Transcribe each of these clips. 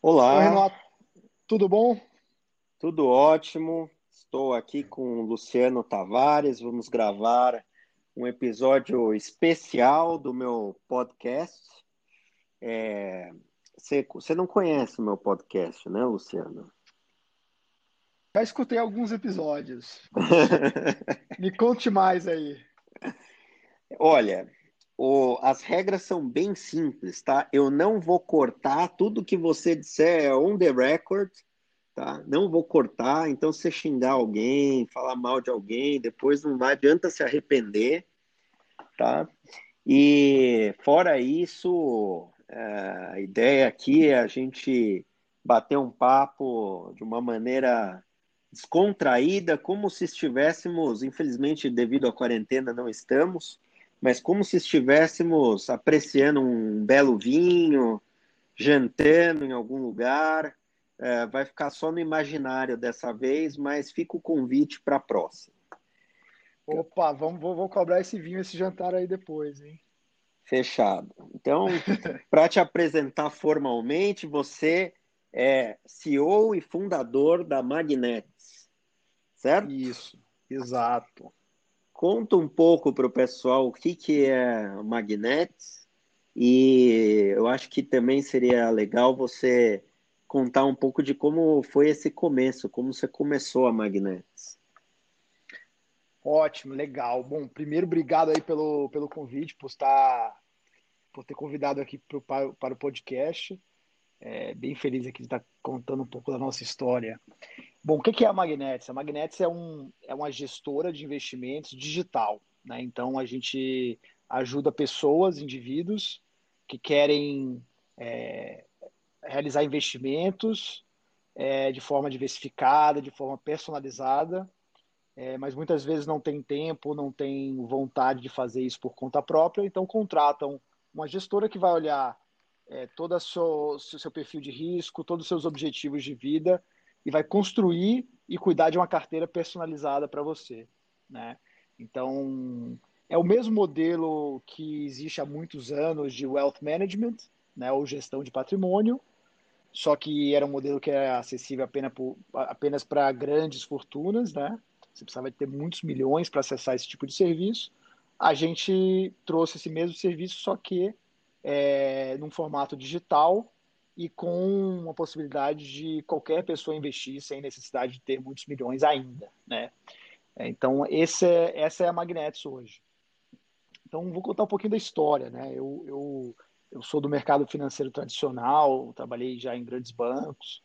Olá. Oi, Renato. Tudo bom? Tudo ótimo. Estou aqui com o Luciano Tavares. Vamos gravar um episódio especial do meu podcast. É... Você, você não conhece o meu podcast, né, Luciano? Já escutei alguns episódios. Me conte mais aí. Olha, o, as regras são bem simples, tá? Eu não vou cortar tudo que você disser é on the record, tá? Não vou cortar. Então, se xingar alguém, falar mal de alguém, depois não vai adianta se arrepender, tá? E fora isso, é, a ideia aqui é a gente bater um papo de uma maneira descontraída, como se estivéssemos, infelizmente, devido à quarentena, não estamos mas como se estivéssemos apreciando um belo vinho, jantando em algum lugar. É, vai ficar só no imaginário dessa vez, mas fica o convite para a próxima. Opa, vamos, vou, vou, cobrar esse vinho, esse jantar aí depois, hein? Fechado. Então, para te apresentar formalmente, você é CEO e fundador da Magnets, certo? Isso, exato. Conta um pouco para o pessoal o que, que é Magnets e eu acho que também seria legal você contar um pouco de como foi esse começo, como você começou a Magnets. Ótimo, legal. Bom, primeiro, obrigado aí pelo, pelo convite, por estar, por ter convidado aqui pro, para, para o podcast. É, bem feliz aqui de estar contando um pouco da nossa história. Bom, o que é a Magnetics? A Magnetics é, um, é uma gestora de investimentos digital. Né? Então, a gente ajuda pessoas, indivíduos que querem é, realizar investimentos é, de forma diversificada, de forma personalizada, é, mas muitas vezes não tem tempo, não tem vontade de fazer isso por conta própria, então contratam uma gestora que vai olhar é, todo o seu, seu perfil de risco, todos os seus objetivos de vida e vai construir e cuidar de uma carteira personalizada para você, né? Então, é o mesmo modelo que existe há muitos anos de wealth management, né, ou gestão de patrimônio, só que era um modelo que era acessível apenas, apenas para grandes fortunas, né? Você precisava ter muitos milhões para acessar esse tipo de serviço. A gente trouxe esse mesmo serviço, só que é, num formato digital e com uma possibilidade de qualquer pessoa investir sem necessidade de ter muitos milhões ainda, né? Então, esse é, essa é a Magnetics hoje. Então, vou contar um pouquinho da história, né? Eu, eu, eu sou do mercado financeiro tradicional, trabalhei já em grandes bancos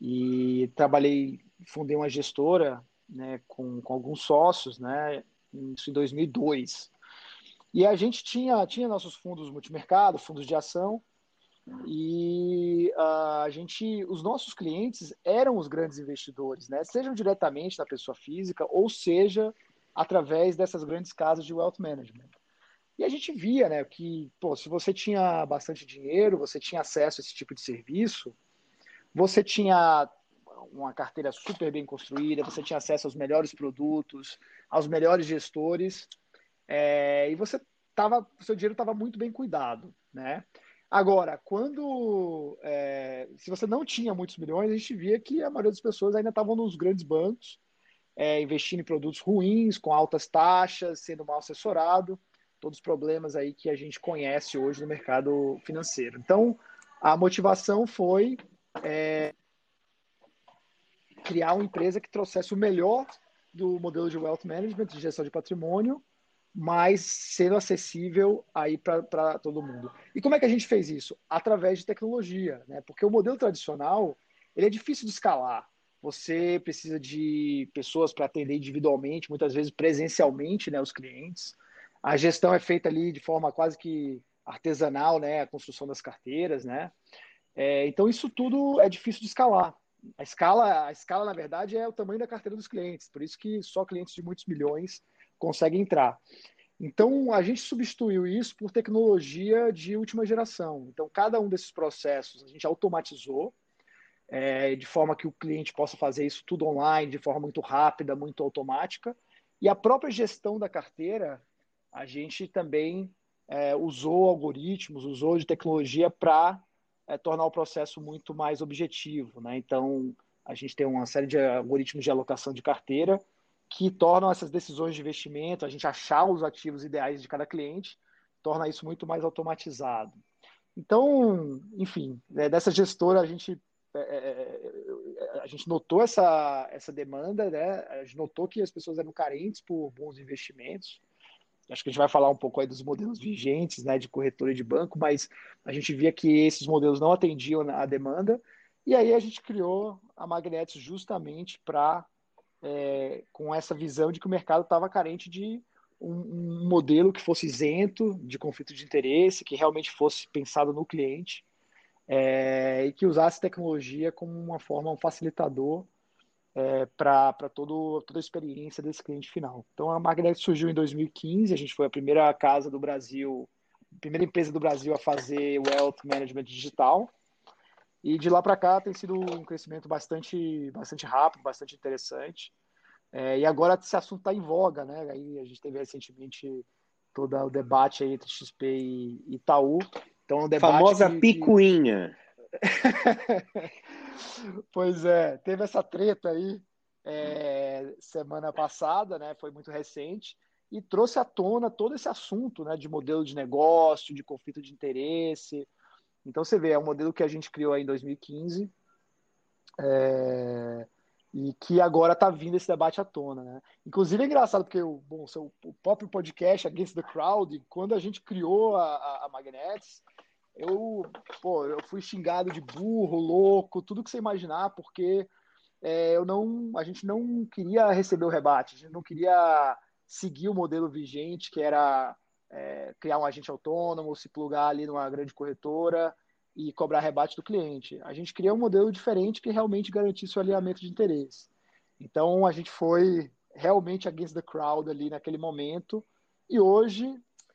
e trabalhei, fundei uma gestora né, com, com alguns sócios, né? Isso em 2002. E a gente tinha, tinha nossos fundos multimercado, fundos de ação, e uh, a gente, os nossos clientes eram os grandes investidores, né? Sejam diretamente da pessoa física ou seja através dessas grandes casas de wealth management. E a gente via, né, que pô, se você tinha bastante dinheiro, você tinha acesso a esse tipo de serviço, você tinha uma carteira super bem construída, você tinha acesso aos melhores produtos, aos melhores gestores, é, e você tava, seu dinheiro estava muito bem cuidado, né? Agora, quando é, se você não tinha muitos milhões, a gente via que a maioria das pessoas ainda estavam nos grandes bancos, é, investindo em produtos ruins, com altas taxas, sendo mal assessorado, todos os problemas aí que a gente conhece hoje no mercado financeiro. Então, a motivação foi é, criar uma empresa que trouxesse o melhor do modelo de wealth management, de gestão de patrimônio, mas sendo acessível aí para todo mundo. E como é que a gente fez isso? Através de tecnologia, né? Porque o modelo tradicional ele é difícil de escalar. Você precisa de pessoas para atender individualmente, muitas vezes presencialmente, né, os clientes. A gestão é feita ali de forma quase que artesanal, né, a construção das carteiras, né. É, então isso tudo é difícil de escalar. A escala, a escala na verdade é o tamanho da carteira dos clientes. Por isso que só clientes de muitos milhões consegue entrar. Então, a gente substituiu isso por tecnologia de última geração. Então, cada um desses processos a gente automatizou, é, de forma que o cliente possa fazer isso tudo online, de forma muito rápida, muito automática. E a própria gestão da carteira, a gente também é, usou algoritmos, usou de tecnologia para é, tornar o processo muito mais objetivo. Né? Então, a gente tem uma série de algoritmos de alocação de carteira que tornam essas decisões de investimento, a gente achar os ativos ideais de cada cliente, torna isso muito mais automatizado. Então, enfim, né, dessa gestora a gente é, é, é, a gente notou essa, essa demanda, né? A gente notou que as pessoas eram carentes por bons investimentos. Acho que a gente vai falar um pouco aí dos modelos vigentes, né, de corretora e de banco, mas a gente via que esses modelos não atendiam a demanda. E aí a gente criou a Magnetis justamente para é, com essa visão de que o mercado estava carente de um, um, modelo que fosse isento de conflito de interesse, que realmente fosse pensado no cliente é, e que usasse tecnologia como uma forma, um facilitador é, para toda a experiência desse cliente final. Então a Magnet surgiu em 2015, a gente foi a primeira casa do Brasil, a primeira empresa do Brasil a fazer Wealth Management digital. E de lá para cá tem sido um crescimento bastante, bastante rápido, bastante interessante. É, e agora esse assunto está em voga, né? Aí a gente teve recentemente todo o debate aí entre XP e Itaú. Então, um debate Famosa que, picuinha. pois é, teve essa treta aí é, semana passada, né? Foi muito recente e trouxe à tona todo esse assunto, né? De modelo de negócio, de conflito de interesse, então você vê, é um modelo que a gente criou em 2015 é, e que agora está vindo esse debate à tona. Né? Inclusive é engraçado porque o, bom, o próprio podcast Against the Crowd, quando a gente criou a, a, Magnets, eu, pô, eu fui xingado de burro, louco, tudo que você imaginar, porque é, eu não, a gente não queria receber o rebate, a gente não queria seguir o modelo vigente, que era é, criar um agente autônomo, se plugar ali numa grande corretora e cobrar rebate do cliente. A gente criou um modelo diferente que realmente garantisse o alinhamento de interesse. Então a gente foi realmente against the crowd ali naquele momento e hoje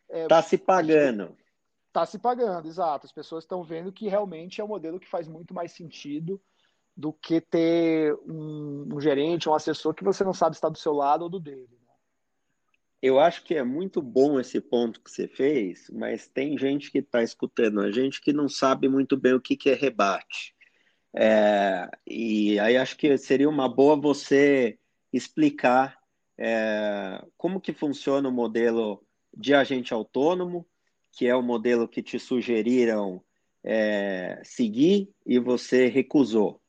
está é, tá se pagando. Está se pagando, exato. As pessoas estão vendo que realmente é um modelo que faz muito mais sentido do que ter um, um gerente, um assessor que você não sabe se está do seu lado ou do dele eu acho que é muito bom esse ponto que você fez, mas tem gente que está escutando a gente que não sabe muito bem o que, que é rebate. É, e aí acho que seria uma boa você explicar é, como que funciona o modelo de agente autônomo, que é o modelo que te sugeriram é, seguir e você recusou.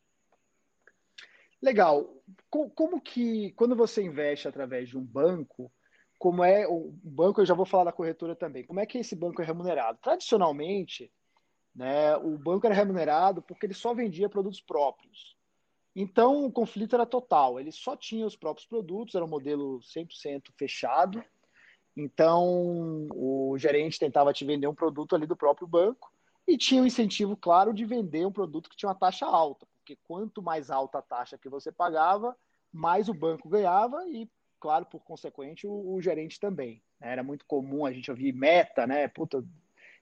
Legal. Como que, quando você investe através de um banco, como é o banco, eu já vou falar da corretora também. Como é que esse banco é remunerado? Tradicionalmente, né, o banco era remunerado porque ele só vendia produtos próprios. Então, o conflito era total. Ele só tinha os próprios produtos, era um modelo 100% fechado. Então, o gerente tentava te vender um produto ali do próprio banco e tinha o um incentivo, claro, de vender um produto que tinha uma taxa alta, porque quanto mais alta a taxa que você pagava, mais o banco ganhava e claro, por consequente, o, o gerente também. Né? Era muito comum a gente ouvir meta, né? Puta,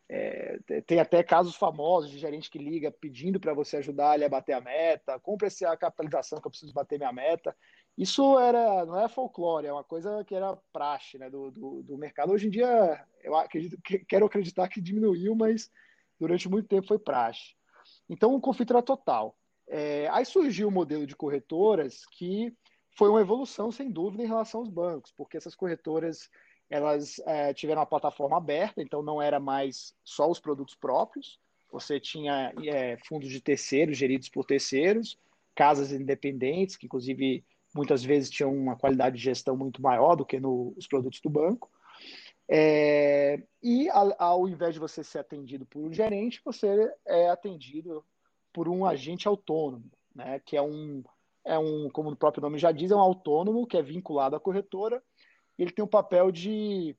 é, tem até casos famosos de gerente que liga pedindo para você ajudar ele a bater a meta, compre essa capitalização que eu preciso bater minha meta. Isso era, não é folclore, é uma coisa que era praxe né, do, do, do mercado. Hoje em dia, eu acredito, quero acreditar que diminuiu, mas durante muito tempo foi praxe. Então o conflito era total. É, aí surgiu o um modelo de corretoras que foi uma evolução, sem dúvida, em relação aos bancos, porque essas corretoras elas é, tiveram uma plataforma aberta, então não era mais só os produtos próprios, você tinha é, fundos de terceiros geridos por terceiros, casas independentes, que inclusive muitas vezes tinham uma qualidade de gestão muito maior do que nos produtos do banco. É, e ao invés de você ser atendido por um gerente, você é atendido por um agente autônomo, né, que é um é um, como o próprio nome já diz, é um autônomo que é vinculado à corretora. E ele tem o papel de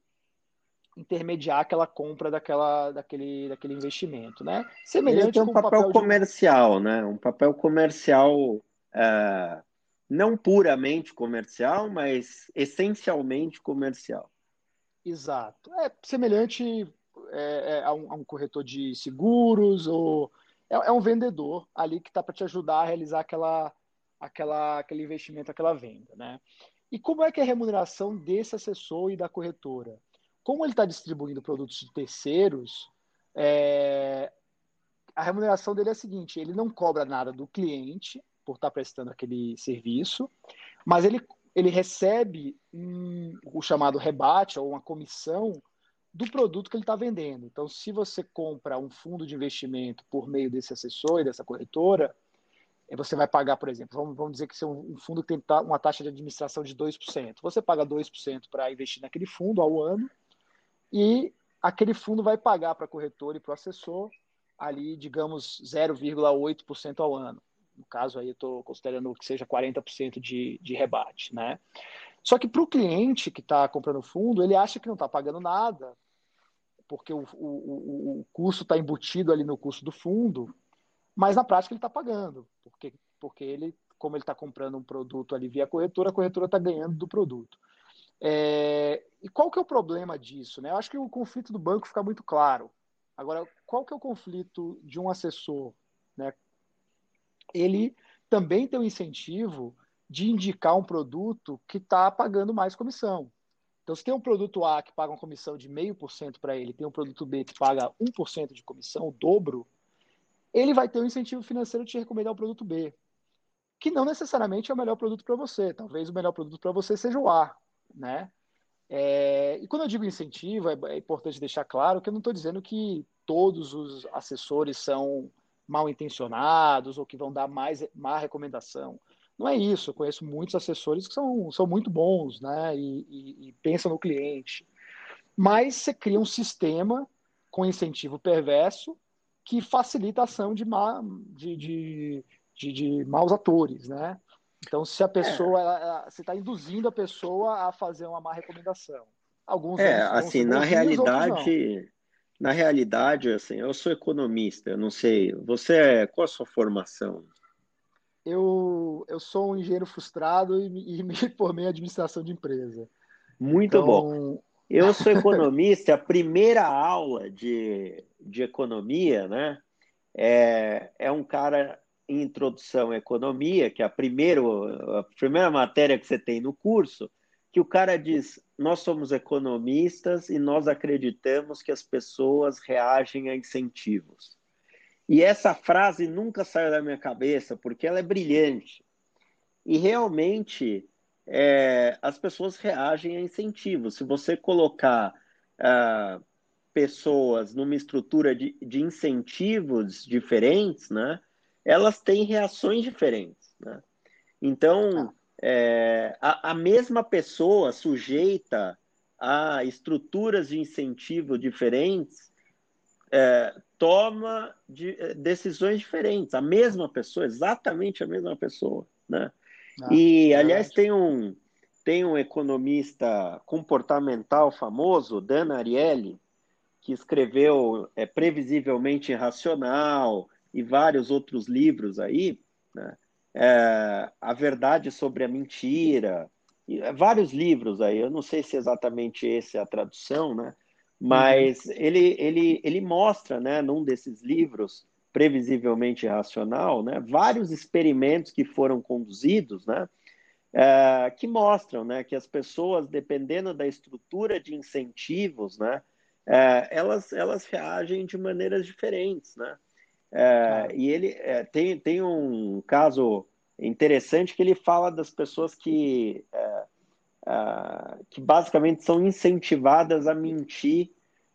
intermediar aquela compra daquela, daquele, daquele investimento, né? Semelhante ele tem um papel, papel, comercial, de... né? Um papel comercial é, não puramente comercial, mas essencialmente comercial. Exato. É semelhante é, é, a, um, a, um, corretor de seguros ou é, é um vendedor ali que está para te ajudar a realizar aquela aquela, aquele investimento, aquela venda. Né? E como é que é a remuneração desse assessor e da corretora? Como ele está distribuindo produtos de terceiros, é, a remuneração dele é a seguinte: ele não cobra nada do cliente por estar prestando aquele serviço, mas ele, ele recebe um, o chamado rebate ou uma comissão do produto que ele está vendendo. Então, se você compra um fundo de investimento por meio desse assessor e dessa corretora, você vai pagar, por exemplo, vamos, vamos dizer que é um fundo que tem uma taxa de administração de 2%. Você paga 2% para investir naquele fundo ao ano e aquele fundo vai pagar para a corretora e para o assessor ali, digamos, 0,8% ao ano. No caso aí, eu estou considerando que seja 40% de, de rebate, né? Só que para o cliente que está comprando fundo, ele acha que não está pagando nada, porque o, o, o custo está embutido ali no custo do fundo, mas na prática ele está pagando, porque, porque ele, como ele está comprando um produto ali via corretora, a corretora está ganhando do produto. É, e qual que é o problema disso? Né? Eu acho que o conflito do banco fica muito claro. Agora, qual que é o conflito de um assessor? Né? Ele também tem o incentivo de indicar um produto que está pagando mais comissão. Então, se tem um produto A que paga uma comissão de 0,5% para ele, tem um produto B que paga 1% de comissão, o dobro, ele vai ter um incentivo financeiro de te recomendar o produto B, que não necessariamente é o melhor produto para você. Talvez o melhor produto para você seja o A, né? É, e quando eu digo incentivo, é, é importante deixar claro que eu não estou dizendo que todos os assessores são mal intencionados ou que vão dar mais má recomendação. Não é isso. Eu conheço muitos assessores que são, são muito bons, né? E, e, e pensam no cliente. Mas você cria um sistema com incentivo perverso que facilita a ação de, má, de, de, de, de maus atores, né? Então, se a pessoa, é. ela, ela, você está induzindo a pessoa a fazer uma má recomendação. Alguns é, assim, na realidade, na realidade, assim, eu sou economista, eu não sei, você é, qual a sua formação? eu, eu sou um engenheiro frustrado e, e me formei em administração de empresa. Muito então... bom. Eu sou economista, a primeira aula de, de economia, né? É, é um cara em introdução à economia, que é a, primeiro, a primeira matéria que você tem no curso, que o cara diz: nós somos economistas e nós acreditamos que as pessoas reagem a incentivos. E essa frase nunca saiu da minha cabeça, porque ela é brilhante. E realmente é, as pessoas reagem a incentivos. Se você colocar uh, pessoas numa estrutura de, de, incentivos diferentes, né, elas têm reações diferentes. Né? Então, é, a, a mesma pessoa sujeita a estruturas de incentivo diferentes é, toma de, eh, decisões diferentes. A mesma pessoa, exatamente a mesma pessoa, né? Ah, e, aliás, tem um, tem um economista comportamental famoso, Dan Ariely, que escreveu é, Previsivelmente Irracional e vários outros livros aí, né? É, a Verdade sobre a Mentira, e, é, vários livros aí, eu não sei se exatamente essa é a tradução, né? Mas uhum. ele, ele, ele mostra, né, num desses livros, previsivelmente racional, né, vários experimentos que foram conduzidos, né, é, que mostram, né, que as pessoas, dependendo da estrutura de incentivos, né, é, elas, elas reagem de maneiras diferentes, né. É, e ele é, tem, tem um caso interessante que ele fala das pessoas que é, uh, que basicamente são incentivadas a mentir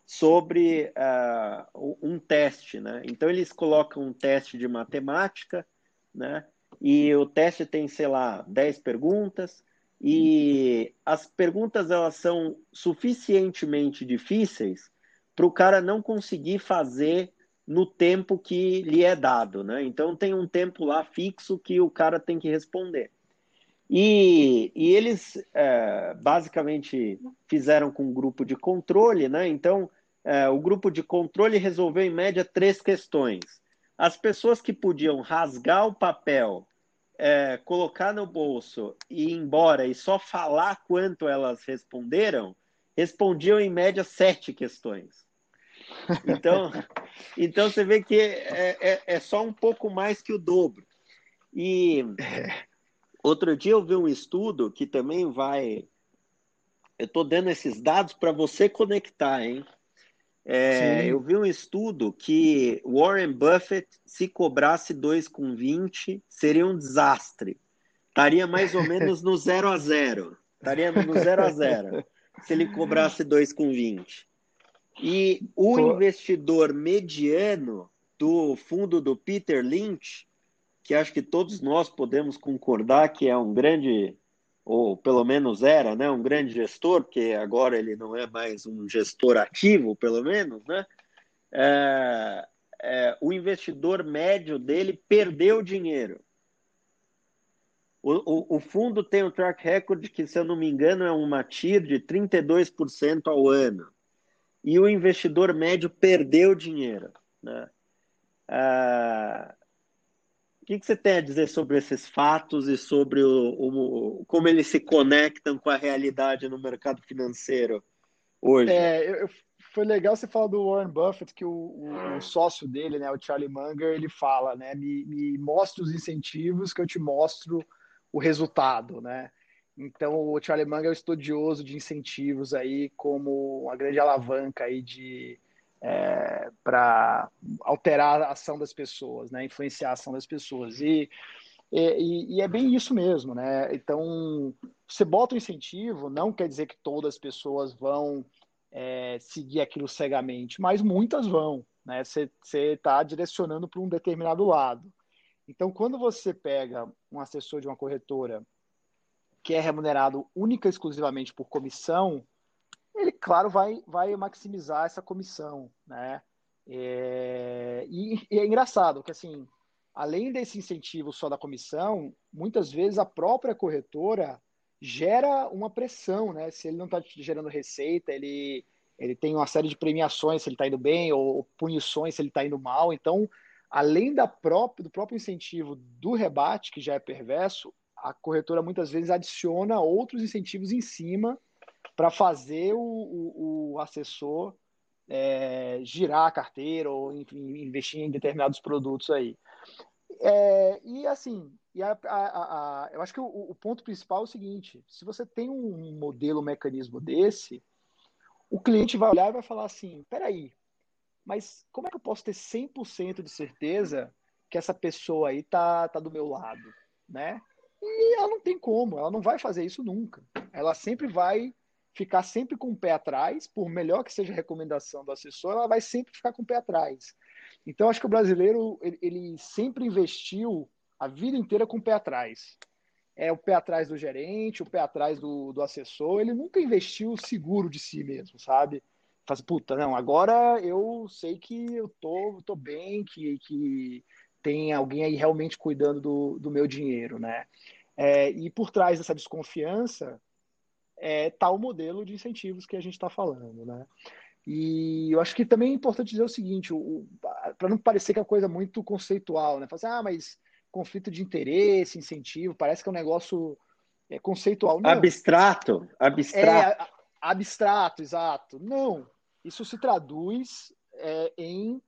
sobre uh, um teste, né? Então eles colocam um teste de matemática, né? E o teste tem, sei lá, 10 perguntas e as perguntas elas são suficientemente difíceis para o cara não conseguir fazer no tempo que lhe é dado, né? Então tem um tempo lá fixo que o cara tem que responder. E, e eles é, basicamente fizeram com um grupo de controle, né? Então, é, o grupo de controle resolveu, em média, três questões. As pessoas que podiam rasgar o papel, é, colocar no bolso e ir embora e só falar quanto elas responderam, respondiam, em média, sete questões. Então, então você vê que é, é, é só um pouco mais que o dobro. E Outro dia eu vi um estudo que também vai. Eu estou dando esses dados para você conectar, hein? É, eu vi um estudo que Warren Buffett, se cobrasse 2,20, seria um desastre. Estaria mais ou menos no 0 a 0. Estaria no 0 a 0 se ele cobrasse 2,20. E o investidor mediano do fundo do Peter Lynch, que acho que todos nós podemos concordar que é um grande, ou pelo menos era, né, um grande gestor, porque agora ele não é mais um gestor ativo, pelo menos, né? É, é, o investidor médio dele perdeu dinheiro. O, o, o, fundo tem um track record que, se eu não me engano, é uma TIR de 32% ao ano e o investidor médio perdeu dinheiro. Né? Ah, o que, que, você tem a dizer sobre esses fatos e sobre o, o, como eles se conectam com a realidade no mercado financeiro hoje? É, eu, foi legal você falar do Warren Buffett, que o, o, sócio dele, né, o Charlie Munger, ele fala, né, me, me mostre os incentivos que eu te mostro o resultado, né? Então, o Charlie Munger é um estudioso de incentivos aí como uma grande alavanca aí de é, para alterar a ação das pessoas, né? Influenciar a ação das pessoas e, e, e, é bem isso mesmo, né? Então, você bota o um incentivo, não quer dizer que todas as pessoas vão é, seguir aquilo cegamente, mas muitas vão, né? Você está direcionando para um determinado lado. Então, quando você pega um assessor de uma corretora que é remunerado única e exclusivamente por comissão, ele, claro, vai, vai maximizar essa comissão, né? É, e, e, é engraçado que, assim, além desse incentivo só da comissão, muitas vezes a própria corretora gera uma pressão, né? Se ele não está gerando receita, ele, ele tem uma série de premiações se ele está indo bem, ou, ou punições se ele está indo mal. Então, além da própria, do próprio incentivo do rebate, que já é perverso, a corretora muitas vezes adiciona outros incentivos em cima para fazer o, o, o assessor é, girar a carteira ou enfim, investir em determinados produtos aí. É, e assim, e a, a, a, eu acho que o, o, ponto principal é o seguinte: se você tem um modelo, um mecanismo desse, o cliente vai olhar e vai falar assim: peraí, mas como é que eu posso ter 100% de certeza que essa pessoa aí tá, tá do meu lado, né? E ela não tem como, ela não vai fazer isso nunca. Ela sempre vai ficar sempre com o pé atrás, por melhor que seja a recomendação do assessor, ela vai sempre ficar com o pé atrás. Então, acho que o brasileiro, ele, ele sempre investiu a vida inteira com o pé atrás. É o pé atrás do gerente, o pé atrás do, do assessor, ele nunca investiu seguro de si mesmo, sabe? Faz, puta, não, agora eu sei que eu tô, tô bem, que, que tem alguém aí realmente cuidando do, do meu dinheiro, né? É, e por trás dessa desconfiança é tal modelo de incentivos que a gente está falando, né? E eu acho que também é importante dizer o seguinte, para não parecer que é uma coisa muito conceitual, né? Falar assim, ah, mas conflito de interesse, incentivo, parece que é um negócio é, conceitual. Não. Abstrato, abstrato. É, abstrato, exato. Não, isso se traduz é, em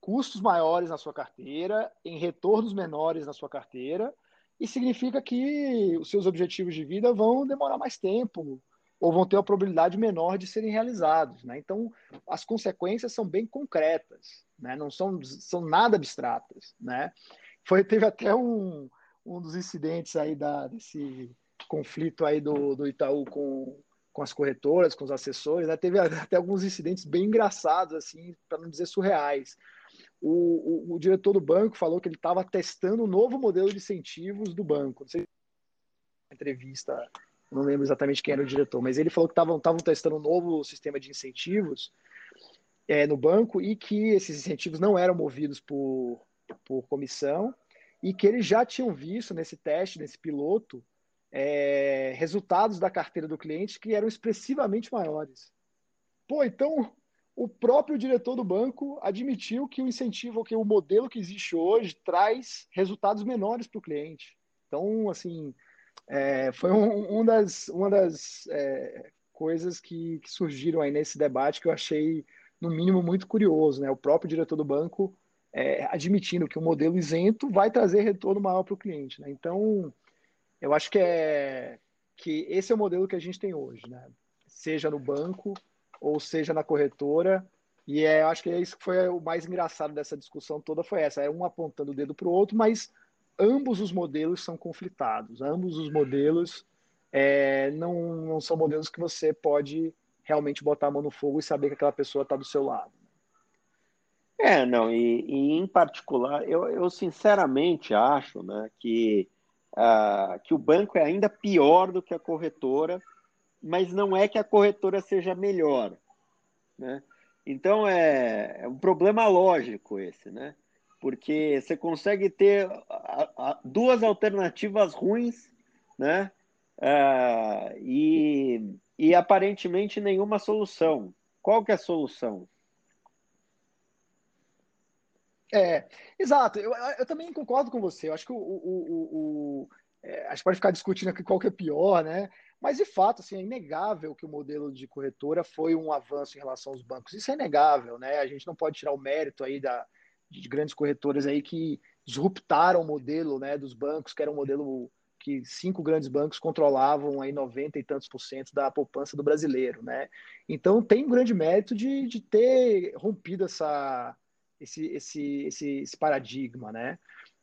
custos maiores na sua carteira, em retornos menores na sua carteira, e significa que os seus objetivos de vida vão demorar mais tempo ou vão ter uma probabilidade menor de serem realizados. Né? Então, as consequências são bem concretas, né? não são, são nada abstratas. Né? Foi, teve até um, um dos incidentes aí da, desse conflito aí do, do Itaú com, com as corretoras, com os assessores, né? teve até alguns incidentes bem engraçados, assim, para não dizer surreais o, o, o, diretor do banco falou que ele estava testando um novo modelo de incentivos do banco. Não sei se entrevista, não lembro exatamente quem era o diretor, mas ele falou que estavam testando um novo sistema de incentivos é, no banco e que esses incentivos não eram movidos por, por comissão e que eles já tinham visto nesse teste, nesse piloto, é, resultados da carteira do cliente que eram expressivamente maiores. Pô, então o próprio diretor do banco admitiu que o incentivo, que o modelo que existe hoje traz resultados menores para o cliente. Então, assim, é, foi um, um, das, uma das é, coisas que, que, surgiram aí nesse debate que eu achei, no mínimo, muito curioso. Né? O próprio diretor do banco é, admitindo que o modelo isento vai trazer retorno maior para o cliente. Né? Então, eu acho que, é, que esse é o modelo que a gente tem hoje. Né? Seja no banco, ou seja na corretora, E é, acho que é isso que foi o mais engraçado dessa discussão toda foi essa, é um apontando o dedo para o outro, mas ambos os modelos são conflitados, ambos os modelos é, não, não são modelos que você pode realmente botar a mão no fogo e saber que aquela pessoa está do seu lado. É, não, e, e em particular, eu, eu, sinceramente acho né, que, uh, que o banco é ainda pior do que a corretora, mas não é que a corretora seja melhor. Né? Então é, é um problema lógico esse, né? Porque você consegue ter a, a, duas alternativas ruins, né? Uh, e, e aparentemente nenhuma solução. Qual que é a solução? É, exato. Eu, eu também concordo com você. Eu acho que o, o, o é, a gente pode ficar discutindo aqui qual que é pior, né? Mas, de fato, assim, é inegável que o modelo de corretora foi um avanço em relação aos bancos. Isso é inegável, né? A gente não pode tirar o mérito aí da, de grandes corretoras aí que disruptaram o modelo né, dos bancos, que era um modelo que cinco grandes bancos controlavam aí 90 e tantos por cento da poupança do brasileiro, né? Então tem um grande mérito de, de ter rompido essa, esse, esse, esse, esse paradigma, né?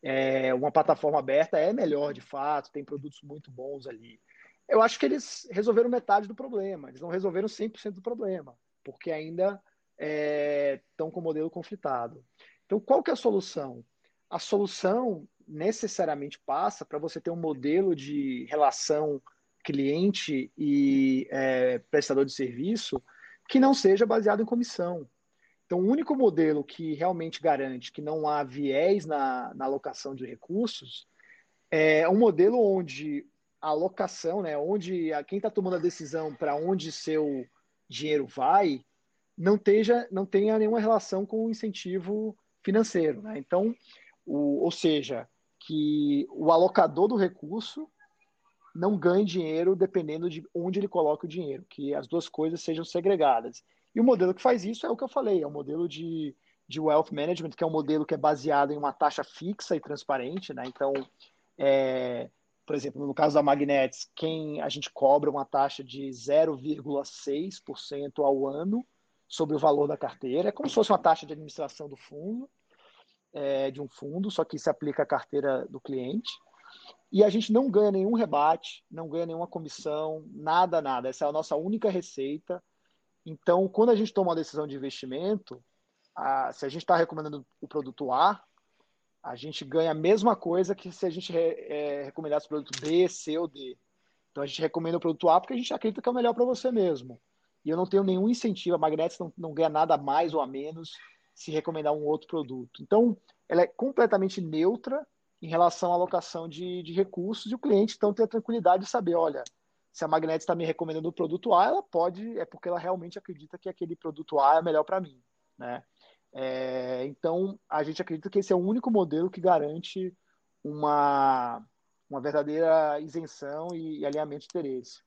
É, uma plataforma aberta é melhor de fato, tem produtos muito bons ali eu acho que eles resolveram metade do problema, eles não resolveram 100% do problema, porque ainda estão é, com o modelo conflitado. Então, qual que é a solução? A solução necessariamente passa para você ter um modelo de relação cliente e é, prestador de serviço que não seja baseado em comissão. Então, o único modelo que realmente garante que não há viés na, na alocação de recursos é um modelo onde a alocação, né, onde a, quem está tomando a decisão para onde seu dinheiro vai, não, teja, não tenha nenhuma relação com o incentivo financeiro. Né? Então, o, ou seja, que o alocador do recurso não ganhe dinheiro dependendo de onde ele coloca o dinheiro, que as duas coisas sejam segregadas. E o modelo que faz isso é o que eu falei, é o modelo de, de wealth management, que é um modelo que é baseado em uma taxa fixa e transparente, né? Então, é, por exemplo, no caso da Magnets, quem a gente cobra uma taxa de 0,6% ao ano sobre o valor da carteira. É como se fosse uma taxa de administração do fundo, é, de um fundo, só que se aplica à carteira do cliente. E a gente não ganha nenhum rebate, não ganha nenhuma comissão, nada, nada. Essa é a nossa única receita. Então, quando a gente toma uma decisão de investimento, a, se a gente está recomendando o produto A, a gente ganha a mesma coisa que se a gente é, recomendasse o produto B, C ou D. Então a gente recomenda o produto A porque a gente acredita que é o melhor para você mesmo. E eu não tenho nenhum incentivo, a Magnetis não, não ganha nada a mais ou a menos se recomendar um outro produto. Então, ela é completamente neutra em relação à alocação de, de recursos e o cliente então tem a tranquilidade de saber, olha, se a Magnetis está me recomendando o produto A, ela pode, é porque ela realmente acredita que aquele produto A é melhor para mim, né? É, então, a gente acredita que esse é o único modelo que garante uma, uma verdadeira isenção e, e alinhamento de interesse.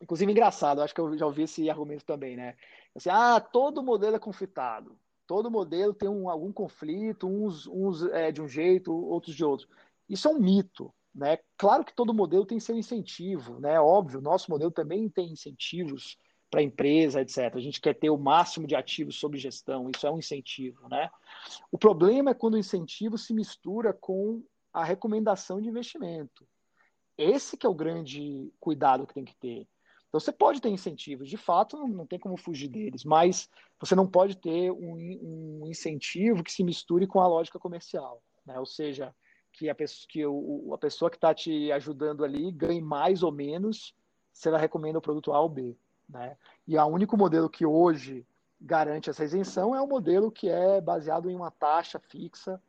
Inclusive, engraçado, acho que eu já ouvi esse argumento também, né? Assim, ah, todo modelo é conflitado. Todo modelo tem um, algum conflito, uns, uns é, de um jeito, outros de outro. Isso é um mito. Né? Claro que todo modelo tem seu incentivo, né? Óbvio, nosso modelo também tem incentivos para a empresa, etc. A gente quer ter o máximo de ativos sob gestão, isso é um incentivo, né? O problema é quando o incentivo se mistura com a recomendação de investimento. Esse que é o grande cuidado que tem que ter. Então você pode ter incentivos, de fato não, não tem como fugir deles, mas você não pode ter um, um incentivo que se misture com a lógica comercial, né? Ou seja, que a pessoa que, o, a pessoa que está te ajudando ali ganhe mais ou menos se ela recomenda o produto A ou B. Né? E o único modelo que hoje garante essa isenção é o modelo que é baseado em uma taxa fixa,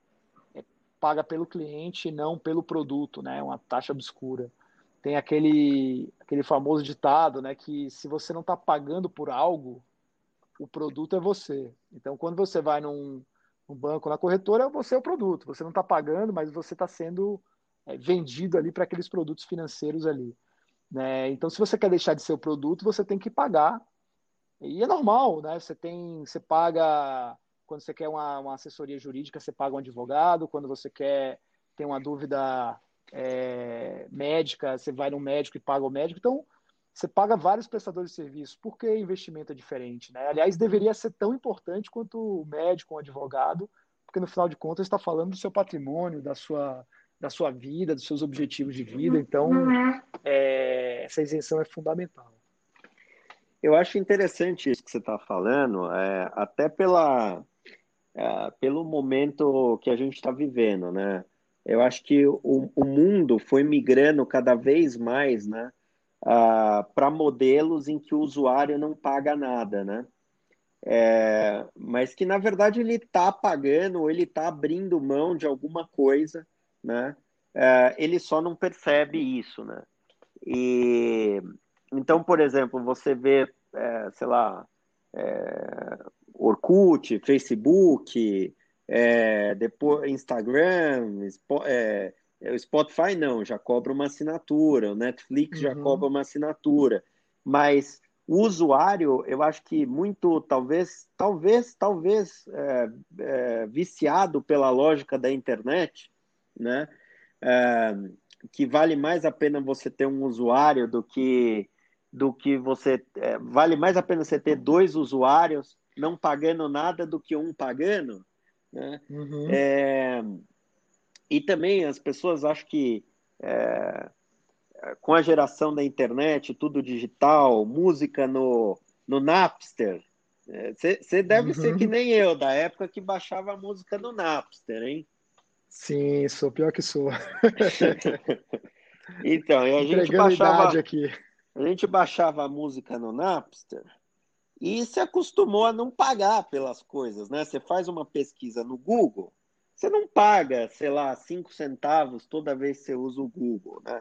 é, paga pelo cliente e não pelo produto, né? uma taxa obscura. Tem aquele, aquele famoso ditado né, que se você não está pagando por algo, o produto é você. Então, quando você vai num, num banco, na corretora, você é o produto. Você não está pagando, mas você está sendo é, vendido ali para aqueles produtos financeiros ali. Né? Então, se você quer deixar de ser o produto, você tem que pagar. E é normal, né? Você tem, você paga quando você quer uma, uma assessoria jurídica, você paga um advogado. Quando você quer ter uma dúvida é, médica, você vai no médico e paga o médico. Então, você paga vários prestadores de serviço. Por que investimento é diferente? Né? Aliás, deveria ser tão importante quanto o médico, o advogado, porque no final de contas está falando do seu patrimônio, da sua, da sua vida, dos seus objetivos de vida. Então, é, essa isenção é fundamental. Eu acho interessante isso que você está falando, é, até pela, é, pelo momento que a gente está vivendo, né? Eu acho que o, o mundo foi migrando cada vez mais, né? Uh, para modelos em que o usuário não paga nada, né? É, mas que na verdade ele está pagando ele está abrindo mão de alguma coisa, né? É, ele só não percebe isso, né? E então, por exemplo, você vê, é, sei lá, é, Orkut, Facebook, é, depois Instagram, é, o Spotify não, já cobra uma assinatura, o Netflix uhum. já cobra uma assinatura, mas o usuário, eu acho que muito, talvez, talvez, talvez é, é, viciado pela lógica da internet, né? É, que vale mais a pena você ter um usuário do que do que você é, vale mais a pena você ter dois usuários não pagando nada do que um pagando, né? Uhum. E também as pessoas acham que é, com a geração da internet, tudo digital, música no, no Napster, você é, deve uhum. ser que nem eu, da época que baixava a música no Napster, hein? Sim, sou pior que sou. então, e a gente baixava aqui. A gente baixava a música no Napster e se acostumou a não pagar pelas coisas, né? Você faz uma pesquisa no Google, você não paga, sei lá, cinco centavos toda vez que você usa o Google, né?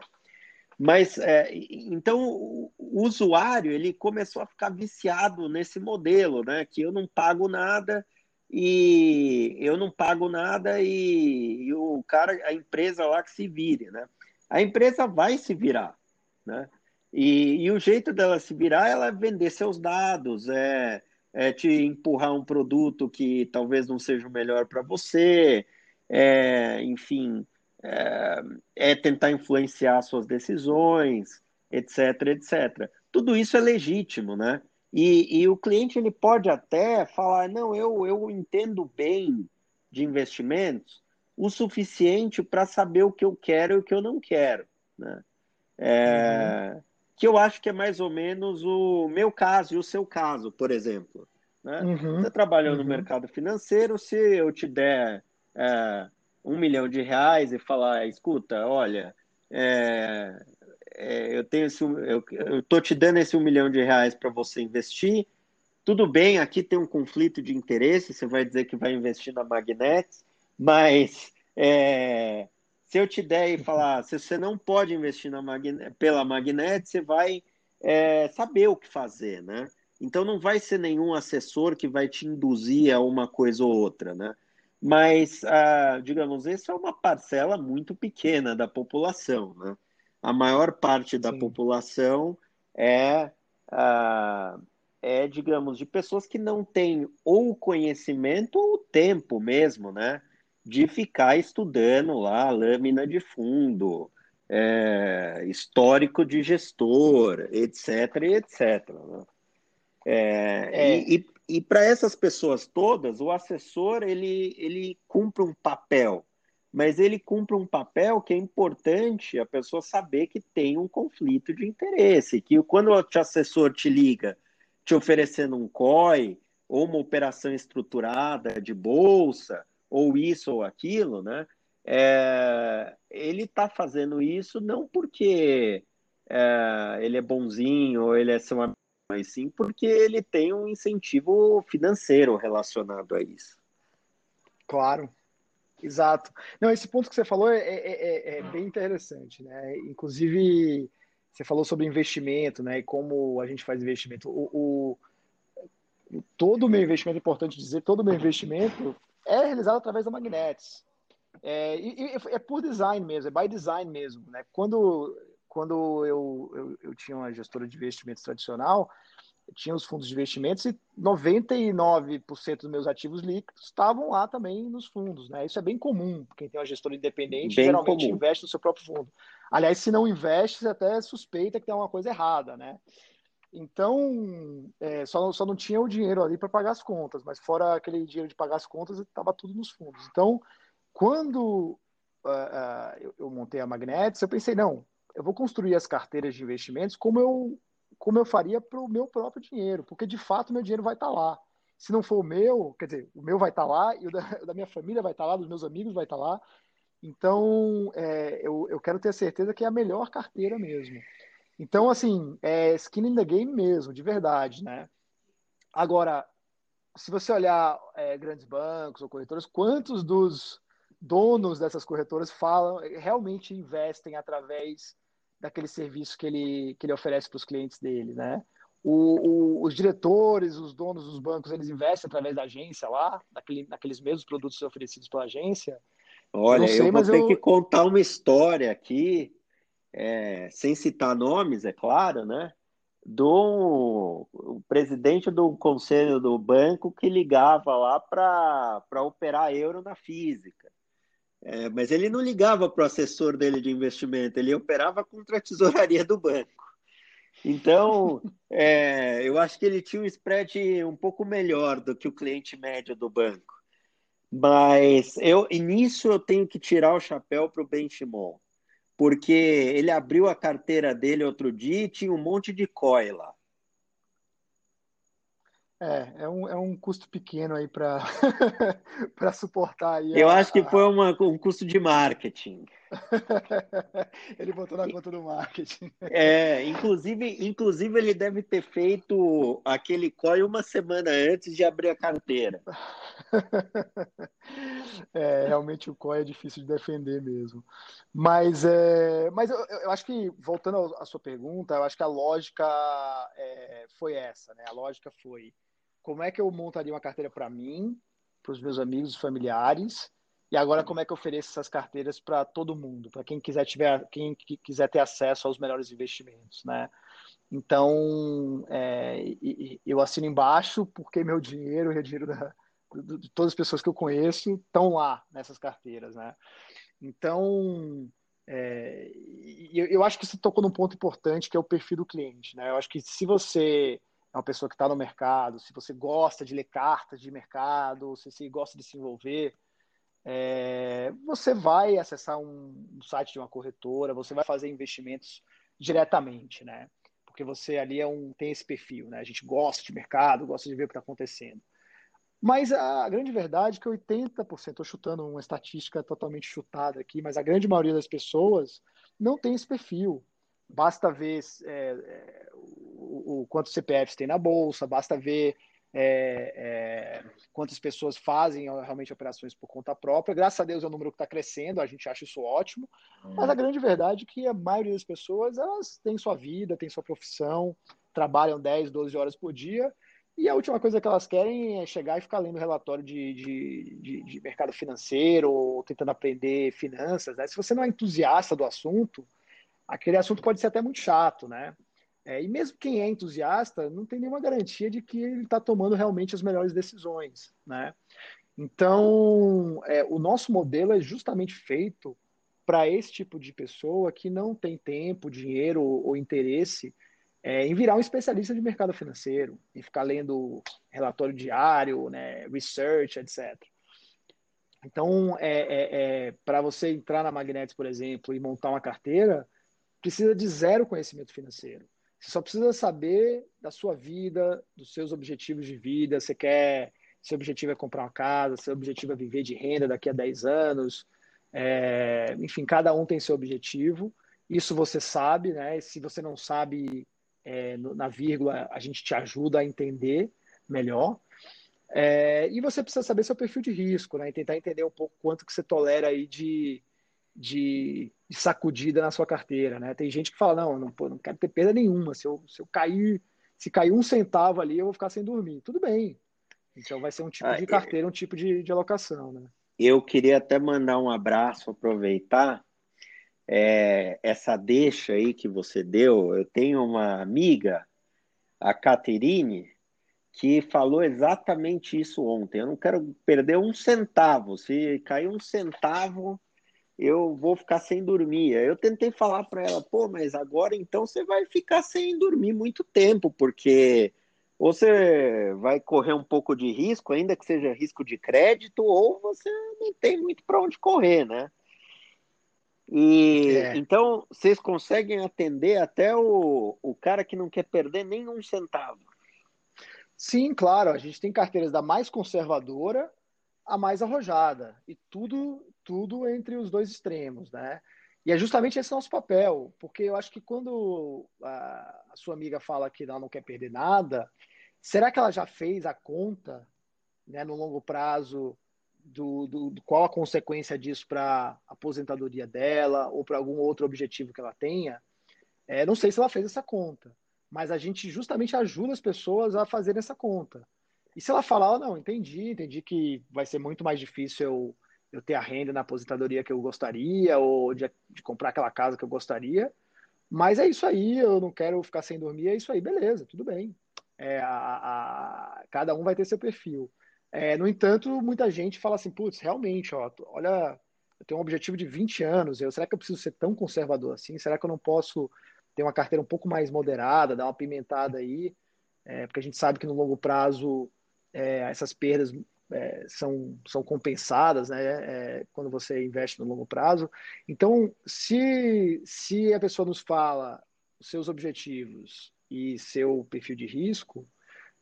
Mas é, então o usuário ele começou a ficar viciado nesse modelo, né? Que eu não pago nada e eu não pago nada e, e, o cara, a empresa lá que se vire, né? A empresa vai se virar, né? E, e o jeito dela se virar é ela vender seus dados, é é te empurrar um produto que talvez não seja o melhor para você, é, enfim, é, é, tentar influenciar suas decisões, etc, etc. Tudo isso é legítimo, né? E, e o cliente ele pode até falar, não, eu, eu entendo bem de investimentos o suficiente para saber o que eu quero e o que eu não quero, né? É, uhum que eu acho que é mais ou menos o meu caso e o seu caso, por exemplo. Né? Uhum, Você trabalhou uhum. no mercado financeiro, se eu te der é, um milhão de reais e falar, escuta, olha, é, é, eu tenho esse, eu estou te dando esse um milhão de reais para você investir. Tudo bem, aqui tem um conflito de interesse, você vai dizer que vai investir na Magnet, mas é, se eu te der e falar, se você não pode investir na Magnet, pela Magnet, você vai é, saber o que fazer, né? Então não vai ser nenhum assessor que vai te induzir a uma coisa ou outra, né? Mas, ah, digamos, essa é uma parcela muito pequena da população, né? A maior parte da Sim. população é, ah, é, digamos, de pessoas que não têm ou conhecimento ou tempo mesmo, né? De ficar estudando lá lâmina de fundo, é, histórico de gestor, etc, etc. Né? É, é. E, e, e para essas pessoas todas, o assessor ele, ele cumpre um papel, mas ele cumpre um papel que é importante a pessoa saber que tem um conflito de interesse, que quando o assessor te liga te oferecendo um COI ou uma operação estruturada de bolsa, ou isso ou aquilo, né? É, ele está fazendo isso não porque é, ele é bonzinho ou ele é seu amigo, mas sim porque ele tem um incentivo financeiro relacionado a isso. Claro, exato. Não, esse ponto que você falou é, é, é, é bem interessante, né? Inclusive, você falou sobre investimento, né? E como a gente faz investimento. O, o todo o meu investimento, é importante dizer, todo o meu investimento é realizado através da Magnetis. É, e, e, é por design mesmo, é by design mesmo. Né? Quando, quando eu, eu, eu tinha uma gestora de investimentos tradicional, Eu tinha os fundos de investimentos e 99% dos meus ativos líquidos estavam lá também nos fundos, né? Isso é bem comum, quem tem uma gestora independente bem geralmente comum. investe no seu próprio fundo. Aliás, se não investe, você até suspeita que tem uma coisa errada, né? Então, é, só, só não tinha o dinheiro ali para pagar as contas, mas fora aquele dinheiro de pagar as contas, estava tudo nos fundos. Então, quando uh, uh, eu, eu, montei a Magnetics, eu pensei, não, eu vou construir as carteiras de investimentos como eu como eu faria para o meu próprio dinheiro, porque de fato meu dinheiro vai estar tá lá. Se não for o meu, quer dizer, o meu vai estar tá lá e o da, da, minha família vai estar tá lá, dos meus amigos vai estar tá lá. Então, é, eu, eu quero ter certeza que é a melhor carteira mesmo. Então, assim, é skin in the game mesmo, de verdade, né? Agora, se você olhar é, grandes bancos ou corretoras, quantos dos donos dessas corretoras falam, realmente investem através daquele serviço que ele, que ele oferece para os clientes dele, né? O, o, os diretores, os donos dos bancos, eles investem através da agência lá, daquele, naqueles mesmos produtos oferecidos pela agência? Olha, eu, sei, eu vou ter eu... que contar uma história aqui, é, sem citar nomes, é claro, né? Do o presidente do conselho do banco que ligava lá para operar euro na física. É, mas ele não ligava para o assessor dele de investimento, ele operava contra a tesouraria do banco. Então, é, eu acho que ele tinha um spread um pouco melhor do que o cliente médio do banco. Mas eu, nisso eu tenho que tirar o chapéu para o Benchimol, porque ele abriu a carteira dele outro dia e tinha um monte de COI lá. É, é um, é um custo pequeno aí para suportar. Aí Eu a, acho que foi uma, um custo de marketing. ele botou na conta do marketing. É, inclusive, inclusive ele deve ter feito aquele COI uma semana antes de abrir a carteira. É, realmente o COI é difícil de defender mesmo. Mas, é, mas eu, eu acho que, voltando à sua pergunta, eu acho que a lógica é, foi essa, né? A lógica foi como é que eu montaria uma carteira para mim, para os meus amigos e familiares, e agora como é que eu ofereço essas carteiras para todo mundo, para quem quiser tiver, quem quiser ter acesso aos melhores investimentos, né? Então, é, eu assino embaixo porque meu dinheiro e o dinheiro da, de todas as pessoas que eu conheço estão lá nessas carteiras, né? Então, é, eu, eu acho que você tocou num ponto importante que é o perfil do cliente, né? Eu acho que se você é uma pessoa que está no mercado, se você gosta de ler cartas de mercado, se você gosta de se envolver, é, você vai acessar um, um, site de uma corretora, você vai fazer investimentos diretamente, né? Porque você ali é um, tem esse perfil, né? A gente gosta de mercado, gosta de ver o que está acontecendo. Mas a grande verdade é que 80%, estou chutando uma estatística totalmente chutada aqui, mas a grande maioria das pessoas não tem esse perfil. Basta ver é, é, o, o, quantos CPFs tem na bolsa, basta ver é, é, quantas pessoas fazem realmente operações por conta própria. Graças a Deus é um número que está crescendo, a gente acha isso ótimo. Mas a grande verdade é que a maioria das pessoas elas têm sua vida, têm sua profissão, trabalham 10, 12 horas por dia. E a última coisa que elas querem é chegar e ficar lendo relatório de, de, de, de mercado financeiro ou tentando aprender finanças. Né? Se você não é entusiasta do assunto, aquele assunto pode ser até muito chato, né? É, e mesmo quem é entusiasta, não tem nenhuma garantia de que ele está tomando realmente as melhores decisões, né? Então, é, o nosso modelo é justamente feito para esse tipo de pessoa que não tem tempo, dinheiro ou, ou interesse é, em virar um especialista de mercado financeiro, em ficar lendo relatório diário, né, research, etc. Então, é, é, é para você entrar na Magnetis, por exemplo, e montar uma carteira, precisa de zero conhecimento financeiro. Você só precisa saber da sua vida, dos seus objetivos de vida. Você quer. Seu objetivo é comprar uma casa, seu objetivo é viver de renda daqui a 10 anos. É, enfim, cada um tem seu objetivo. Isso você sabe, né? Se você não sabe é, na vírgula, a gente te ajuda a entender melhor. É, e você precisa saber seu perfil de risco, né? E tentar entender um pouco quanto que você tolera aí de, de, de, sacudida na sua carteira, né? Tem gente que fala, não, não, pô, não quero ter perda nenhuma. Se eu, se eu cair, se cair um centavo ali, eu vou ficar sem dormir. Tudo bem. Então vai ser um tipo ah, de é. carteira, um tipo de, de alocação, né? Eu queria até mandar um abraço, aproveitar é, essa deixa aí que você deu. Eu tenho uma amiga a Caterine, que falou exatamente isso ontem. Eu não quero perder um centavo. Se cair um centavo, eu vou ficar sem dormir. Eu tentei falar para ela, pô, mas agora então você vai ficar sem dormir muito tempo, porque ou você vai correr um pouco de risco, ainda que seja risco de crédito, ou você não tem muito para onde correr, né? E é. então vocês conseguem atender até o, o cara que não quer perder nem um centavo. Sim, claro. A gente tem carteiras da mais conservadora à mais arrojada e tudo tudo entre os dois extremos, né? E é justamente esse nosso papel, porque eu acho que quando a, a sua amiga fala que ela não quer perder nada, será que ela já fez a conta, né, no longo prazo do, do, do qual a consequência disso para a aposentadoria dela ou para algum outro objetivo que ela tenha. É, não sei se ela fez essa conta, mas a gente justamente ajuda as pessoas a fazerem essa conta. E se ela falar, oh, não, entendi, entendi que vai ser muito mais difícil eu, eu ter a renda na aposentadoria que eu gostaria ou de, de comprar aquela casa que eu gostaria, mas é isso aí, eu não quero ficar sem dormir, é isso aí, beleza, tudo bem. É, a, a, cada um vai ter seu perfil. É, no entanto, muita gente fala assim, putz, realmente, ó, olha, eu tenho um objetivo de 20 anos, eu, será que eu preciso ser tão conservador assim? Será que eu não posso ter uma carteira um pouco mais moderada, dar uma pimentada aí? É, porque a gente sabe que no longo prazo é, essas perdas é, são, são compensadas né, é, quando você investe no longo prazo. Então, se, se a pessoa nos fala seus objetivos e seu perfil de risco,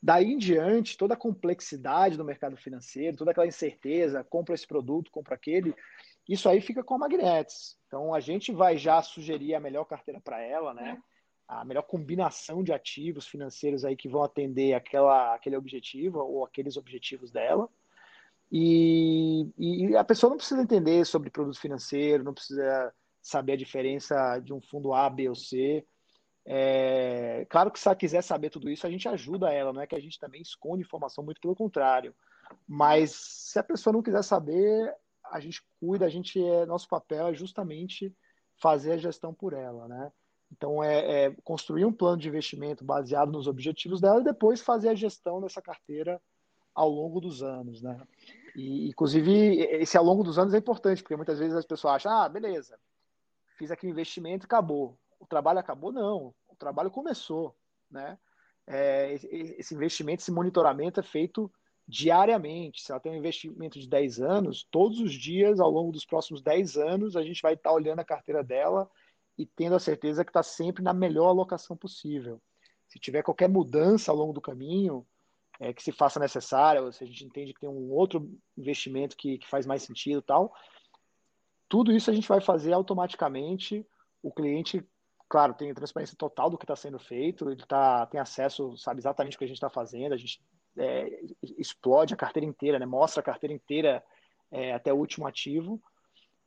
Daí em diante, toda a complexidade do mercado financeiro, toda aquela incerteza, compra esse produto, compra aquele, isso aí fica com a Magnetis. Então a gente vai já sugerir a melhor carteira para ela, né? A melhor combinação de ativos financeiros aí que vão atender aquela, aquele objetivo ou aqueles objetivos dela. E, e a pessoa não precisa entender sobre produto financeiro, não precisa saber a diferença de um fundo A, B ou C. É, claro que se ela quiser saber tudo isso, a gente ajuda ela, não é que a gente também esconde informação, muito pelo contrário. Mas se a pessoa não quiser saber, a gente cuida, a gente é, nosso papel é justamente fazer a gestão por ela, né? Então é, é, construir um plano de investimento baseado nos objetivos dela e depois fazer a gestão dessa carteira ao longo dos anos, né? E inclusive esse ao longo dos anos é importante porque muitas vezes as pessoas acham, ah, beleza, fiz aqui o investimento, acabou o trabalho acabou? Não, o trabalho começou, né? É, esse investimento, esse monitoramento é feito diariamente. Se ela tem um investimento de 10 anos, todos os dias, ao longo dos próximos 10 anos, a gente vai estar olhando a carteira dela e tendo a certeza que está sempre na melhor alocação possível. Se tiver qualquer mudança ao longo do caminho, é, que se faça necessária, ou se a gente entende que tem um outro investimento que, que faz mais sentido tal, tudo isso a gente vai fazer automaticamente. O cliente claro, tem transparência total do que está sendo feito, ele tá, tem acesso, sabe exatamente o que a gente está fazendo, a gente é, explode a carteira inteira, né? mostra a carteira inteira é, até o último ativo,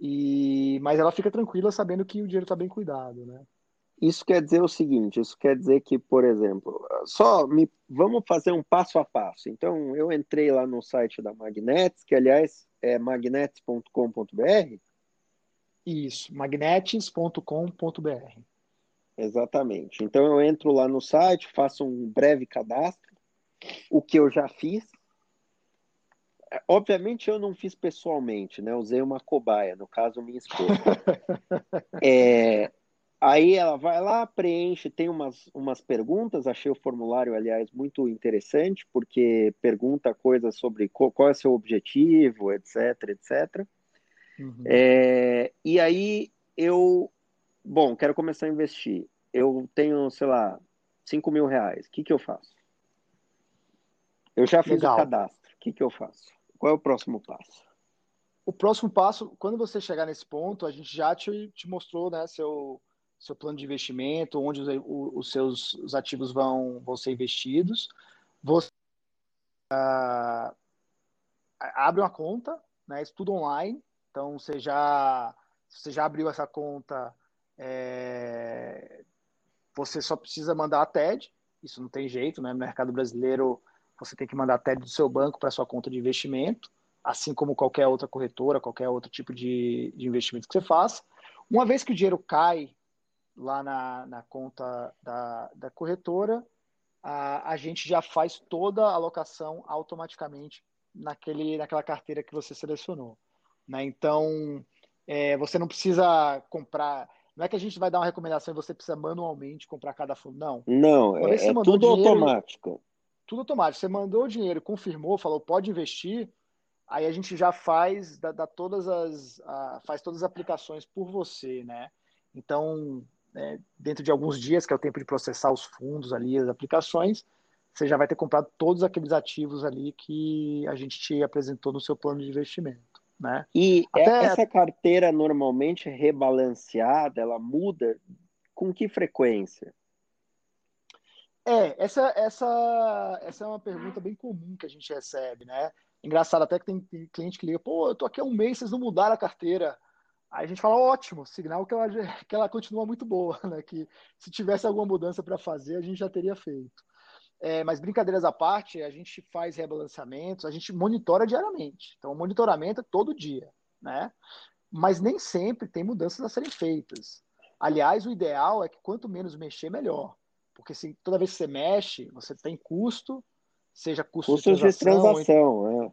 e mas ela fica tranquila sabendo que o dinheiro está bem cuidado. Né? Isso quer dizer o seguinte: isso quer dizer que, por exemplo, só me, vamos fazer um passo a passo. Então, eu entrei lá no site da Magnets, que aliás é magnets.com.br. Isso, magnetes.com.br. Exatamente. Então eu entro lá no site, faço um breve cadastro, o que eu já fiz. Obviamente eu não fiz pessoalmente, né? Usei uma cobaia, no caso minha esposa. é, aí ela vai lá, preenche, tem umas, umas perguntas, achei o formulário, aliás, muito interessante, porque pergunta coisas sobre qual, qual é seu objetivo, etc, etc. Uhum. É, e aí eu bom, quero começar a investir. Eu tenho, sei lá, 5 mil reais. O que, que eu faço? Eu já fiz Legal. o cadastro. O que, que eu faço? Qual é o próximo passo? O próximo passo, quando você chegar nesse ponto, a gente já te, te mostrou né, seu, seu plano de investimento, onde os, os seus os ativos vão, vão ser investidos. Você uh, abre uma conta, né, tudo online. Então, você já, você já abriu essa conta é... Você só precisa mandar a TED, isso não tem jeito, né? No mercado brasileiro, você tem que mandar a TED do seu banco para sua conta de investimento, assim como qualquer outra corretora, qualquer outro tipo de, de investimento que você faça. Uma vez que o dinheiro cai lá na, na conta da, da corretora, a, a gente já faz toda a alocação automaticamente naquele, naquela carteira que você selecionou. Né? Então, é, você não precisa comprar. Não é que a gente vai dar uma recomendação e você precisa manualmente comprar cada fundo. Não. Não, é, é tudo dinheiro, automático. Tudo automático. Você mandou o dinheiro, confirmou, falou pode investir, aí a gente já faz, dá, dá todas as, a, faz todas as aplicações por você, né? Então, é, dentro de alguns dias, que é o tempo de processar os fundos ali, as aplicações, você já vai ter comprado todos aqueles ativos ali que a gente te apresentou no seu plano de investimento. Né? E Até... essa carteira normalmente rebalanceada, ela muda com que frequência? É, essa, essa, essa é uma pergunta bem comum que a gente recebe, né? Engraçado até que tem, cliente que liga, pô, eu tô aqui há um mês, vocês não mudaram a carteira. Aí a gente fala, ótimo, sinal que ela, que ela continua muito boa, né? Que se tivesse alguma mudança para fazer, a gente já teria feito. É, mas brincadeiras à parte, a gente faz rebalanceamentos, a gente monitora diariamente. Então, o monitoramento é todo dia, né? Mas nem sempre tem mudanças a serem feitas. Aliás, o ideal é que quanto menos mexer, melhor. Porque se toda vez que você mexe, você tem custo, seja custo, custo de transação, de transação ou, então,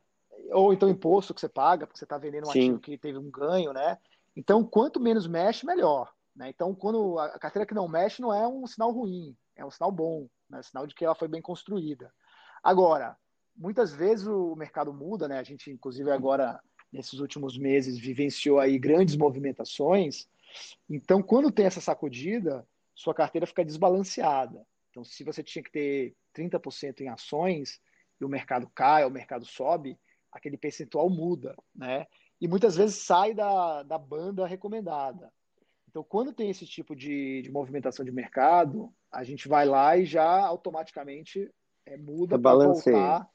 é. ou então imposto que você paga, porque você está vendendo um Sim. ativo que teve um ganho, né? Então, quanto menos mexe, melhor. Né? Então, quando a carteira que não mexe não é um sinal ruim, é um sinal bom, né? sinal de que ela foi bem construída. Agora, muitas vezes o mercado muda, né? A gente, inclusive, agora, nesses últimos meses, vivenciou aí grandes movimentações. Então, quando tem essa sacudida, sua carteira fica desbalanceada. Então, se você tinha que ter 30% em ações e o mercado cai, o mercado sobe, aquele percentual muda, né? e muitas vezes sai da, da banda recomendada. Então, quando tem esse tipo de, de movimentação de mercado, a gente vai lá e já automaticamente é, muda para voltar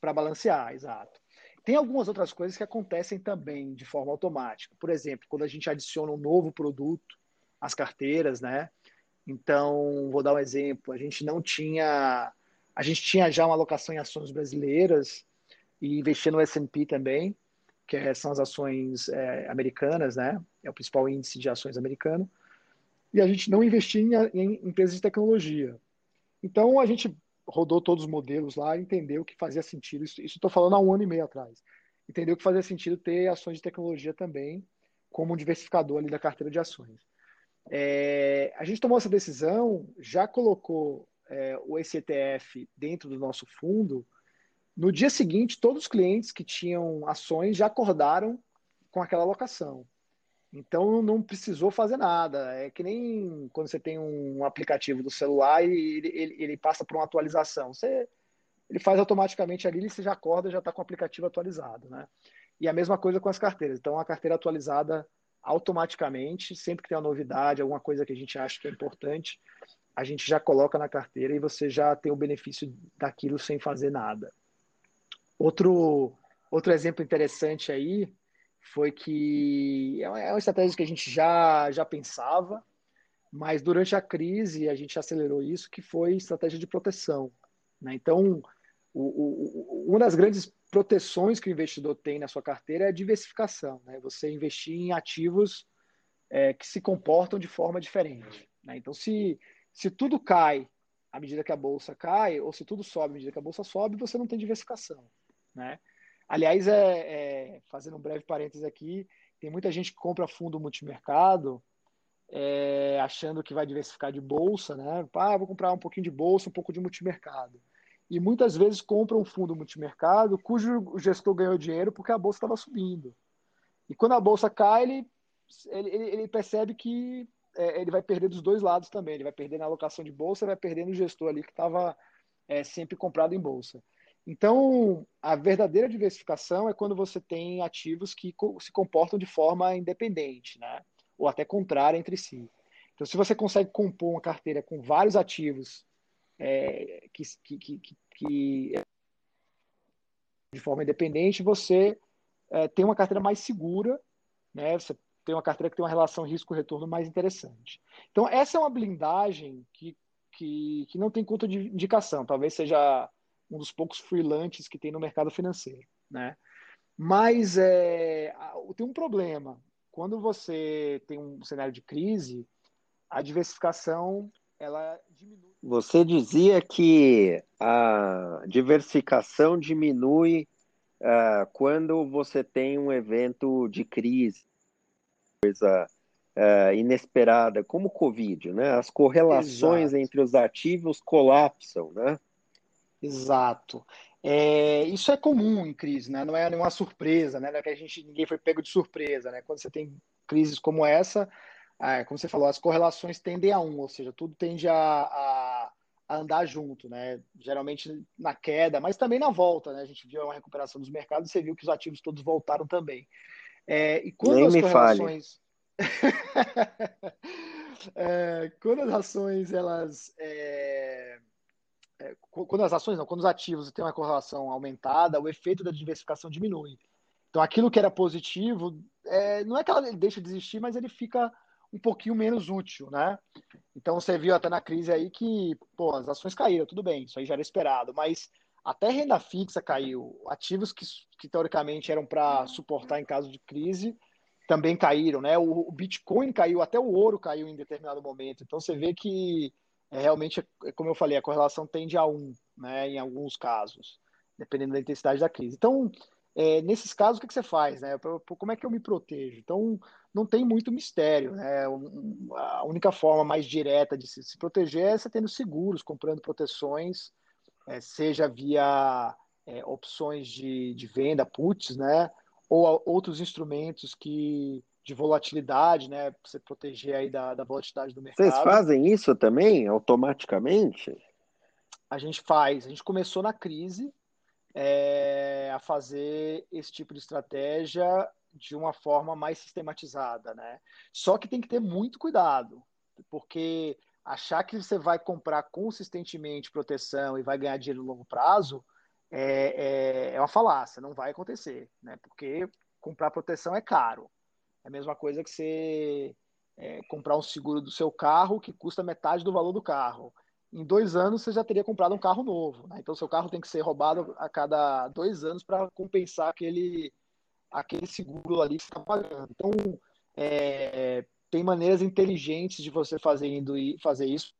para balancear, exato. Tem algumas outras coisas que acontecem também de forma automática. Por exemplo, quando a gente adiciona um novo produto às carteiras, né? Então, vou dar um exemplo. A gente não tinha, a gente tinha já uma alocação em ações brasileiras e investia no S&P também que é, são as ações é, americanas, né? É o principal índice de ações americano. E a gente não investia em, em empresas de tecnologia. Então a gente rodou todos os modelos lá entendeu que fazia sentido. Isso estou falando há um ano e meio atrás. Entendeu que fazia sentido ter ações de tecnologia também como um diversificador ali da carteira de ações. É, a gente tomou essa decisão, já colocou é, o ECTF dentro do nosso fundo no dia seguinte, todos os clientes que tinham ações já acordaram com aquela alocação. Então não precisou fazer nada. É que nem quando você tem um aplicativo do celular e ele, ele, ele passa por uma atualização. Você, ele faz automaticamente ali, você já acorda já está com o aplicativo atualizado. Né? E a mesma coisa com as carteiras. Então a carteira atualizada automaticamente, sempre que tem uma novidade, alguma coisa que a gente acha que é importante, a gente já coloca na carteira e você já tem o benefício daquilo sem fazer nada. Outro, outro exemplo interessante aí foi que é uma, é estratégia que a gente já, já pensava, mas durante a crise a gente acelerou isso, que foi estratégia de proteção. Né? Então, o, o, uma das grandes proteções que o investidor tem na sua carteira é a diversificação. Né? Você investir em ativos é, que se comportam de forma diferente. Né? Então, se, se tudo cai à medida que a bolsa cai, ou se tudo sobe à medida que a bolsa sobe, você não tem diversificação. Né? Aliás, é, é, fazendo um breve parênteses aqui, tem muita gente que compra fundo multimercado é, achando que vai diversificar de bolsa, né? Ah, vou comprar um pouquinho de bolsa, um pouco de multimercado. E muitas vezes compra um fundo multimercado cujo gestor ganhou dinheiro porque a bolsa estava subindo. E quando a bolsa cai, ele, ele, ele percebe que é, ele vai perder dos dois lados também. Ele vai perder na alocação de bolsa, vai perder no gestor ali que estava é, sempre comprado em bolsa. Então, a verdadeira diversificação é quando você tem ativos que se comportam de forma independente, né? ou até contrária entre si. Então, se você consegue compor uma carteira com vários ativos é, que, que, que, que, de forma independente, você é, tem uma carteira mais segura, né? você tem uma carteira que tem uma relação risco-retorno mais interessante. Então, essa é uma blindagem que, que, que não tem conta de indicação. Talvez seja um dos poucos freelances que tem no mercado financeiro, né? Mas é, tem um problema. Quando você tem um cenário de crise, a diversificação ela diminui. Você dizia que a diversificação diminui uh, quando você tem um evento de crise, coisa uh, inesperada, como o Covid, né? As correlações Exato. entre os ativos colapsam, né? Exato. É, isso é comum em crise, né? Não é nenhuma surpresa, né? Não é que a gente ninguém foi pego de surpresa, né? Quando você tem crises como essa, é, como você falou, as correlações tendem a um, ou seja, tudo tende a, a, a, andar junto, né? Geralmente na queda, mas também na volta, né? A gente viu uma recuperação dos mercados e você viu que os ativos todos voltaram também. É, e quando Nem as correlações. é, quando as ações elas é, é, quando as ações não, quando os ativos têm uma correlação aumentada, o efeito da diversificação diminui. Então aquilo que era positivo, é, não é que ela deixa de existir, mas ele fica um pouquinho menos útil, né? Então você viu até na crise aí que, pô, as ações caíram, tudo bem, isso aí já era esperado, mas até renda fixa caiu, ativos que, que teoricamente eram para suportar em caso de crise também caíram, né? O, o, Bitcoin caiu, até o ouro caiu em determinado momento. Então você vê que é, realmente, é, como eu falei, a correlação tende a um, né? Em alguns casos, dependendo da intensidade da crise. Então é, nesses casos, o que, que você faz? Né? Como é que eu me protejo? Então, não tem muito mistério. Né? A única forma mais direta de se, se proteger é você tendo seguros, comprando proteções, é, seja via é, opções de, de venda, puts, né? ou outros instrumentos que de volatilidade, né? Para você proteger aí da, da volatilidade do mercado. Vocês fazem isso também, automaticamente? A gente faz. A gente começou na crise, é, a fazer esse tipo de estratégia de uma forma mais sistematizada, né? Só que tem que ter muito cuidado, porque achar que você vai comprar consistentemente proteção e vai ganhar dinheiro no longo prazo é, é, é uma falácia, não vai acontecer, né? Porque comprar proteção é caro. É a mesma coisa que você é, comprar um seguro do seu carro que custa metade do valor do carro em dois anos você já teria comprado um carro novo. Né? Então, seu carro tem que ser roubado a cada dois anos para compensar aquele, aquele seguro ali que você está pagando. Então, é, tem maneiras inteligentes de você fazer, indo, fazer isso,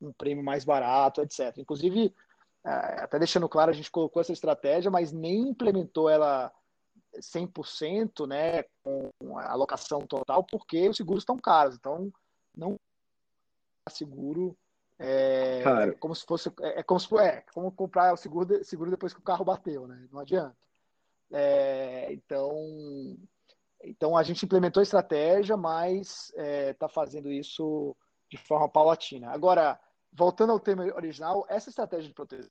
um prêmio mais barato, etc. Inclusive, é, até deixando claro, a gente colocou essa estratégia, mas nem implementou ela 100%, né, com a alocação total, porque os seguros estão caros. Então, não seguro é, é, como se fosse é, é como se é como comprar o seguro seguro depois que o carro bateu, né? Não adianta. É, então então a gente implementou a estratégia, mas está é, fazendo isso de forma paulatina. Agora voltando ao tema original, essa estratégia de proteção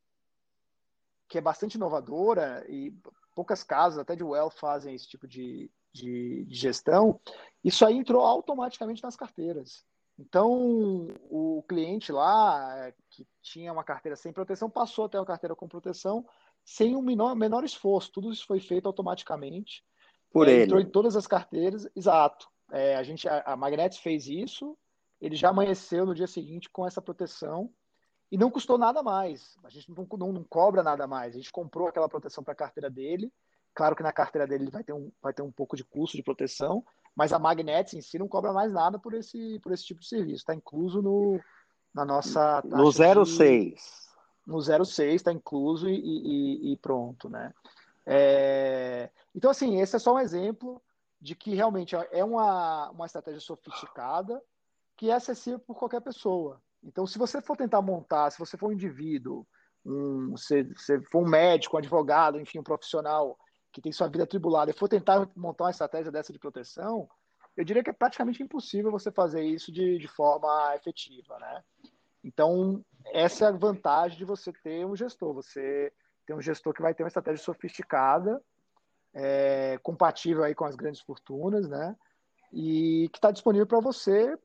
que é bastante inovadora e poucas casas até de wealth fazem esse tipo de, de, de gestão, isso aí entrou automaticamente nas carteiras. Então, o cliente lá, que tinha uma carteira sem proteção, passou a ter uma carteira com proteção sem um menor, menor esforço. Tudo isso foi feito automaticamente. Por é, ele. Entrou em todas as carteiras, exato. É, a gente, a, a Magnetis fez isso, ele já amanheceu no dia seguinte com essa proteção e não custou nada mais. A gente não, não, não cobra nada mais. A gente comprou aquela proteção para a carteira dele. Claro que na carteira dele vai ter, um, vai ter um pouco de custo de proteção, mas a Magnetics em si não cobra mais nada por esse, por esse tipo de serviço. Está incluso no, na nossa. No 06. De, no 06 está incluso e, e, e, pronto, né? É, então, assim, esse é só um exemplo de que realmente é uma, uma estratégia sofisticada que é acessível por qualquer pessoa. Então, se você for tentar montar, se você for um indivíduo, um, se, se for um médico, um advogado, enfim, um profissional que tem sua vida tribulada e for tentar montar uma estratégia dessa de proteção, eu diria que é praticamente impossível você fazer isso de, de forma efetiva, né? Então, essa é a vantagem de você ter um gestor. Você tem um gestor que vai ter uma estratégia sofisticada, é, compatível aí com as grandes fortunas, né? E que está disponível para você.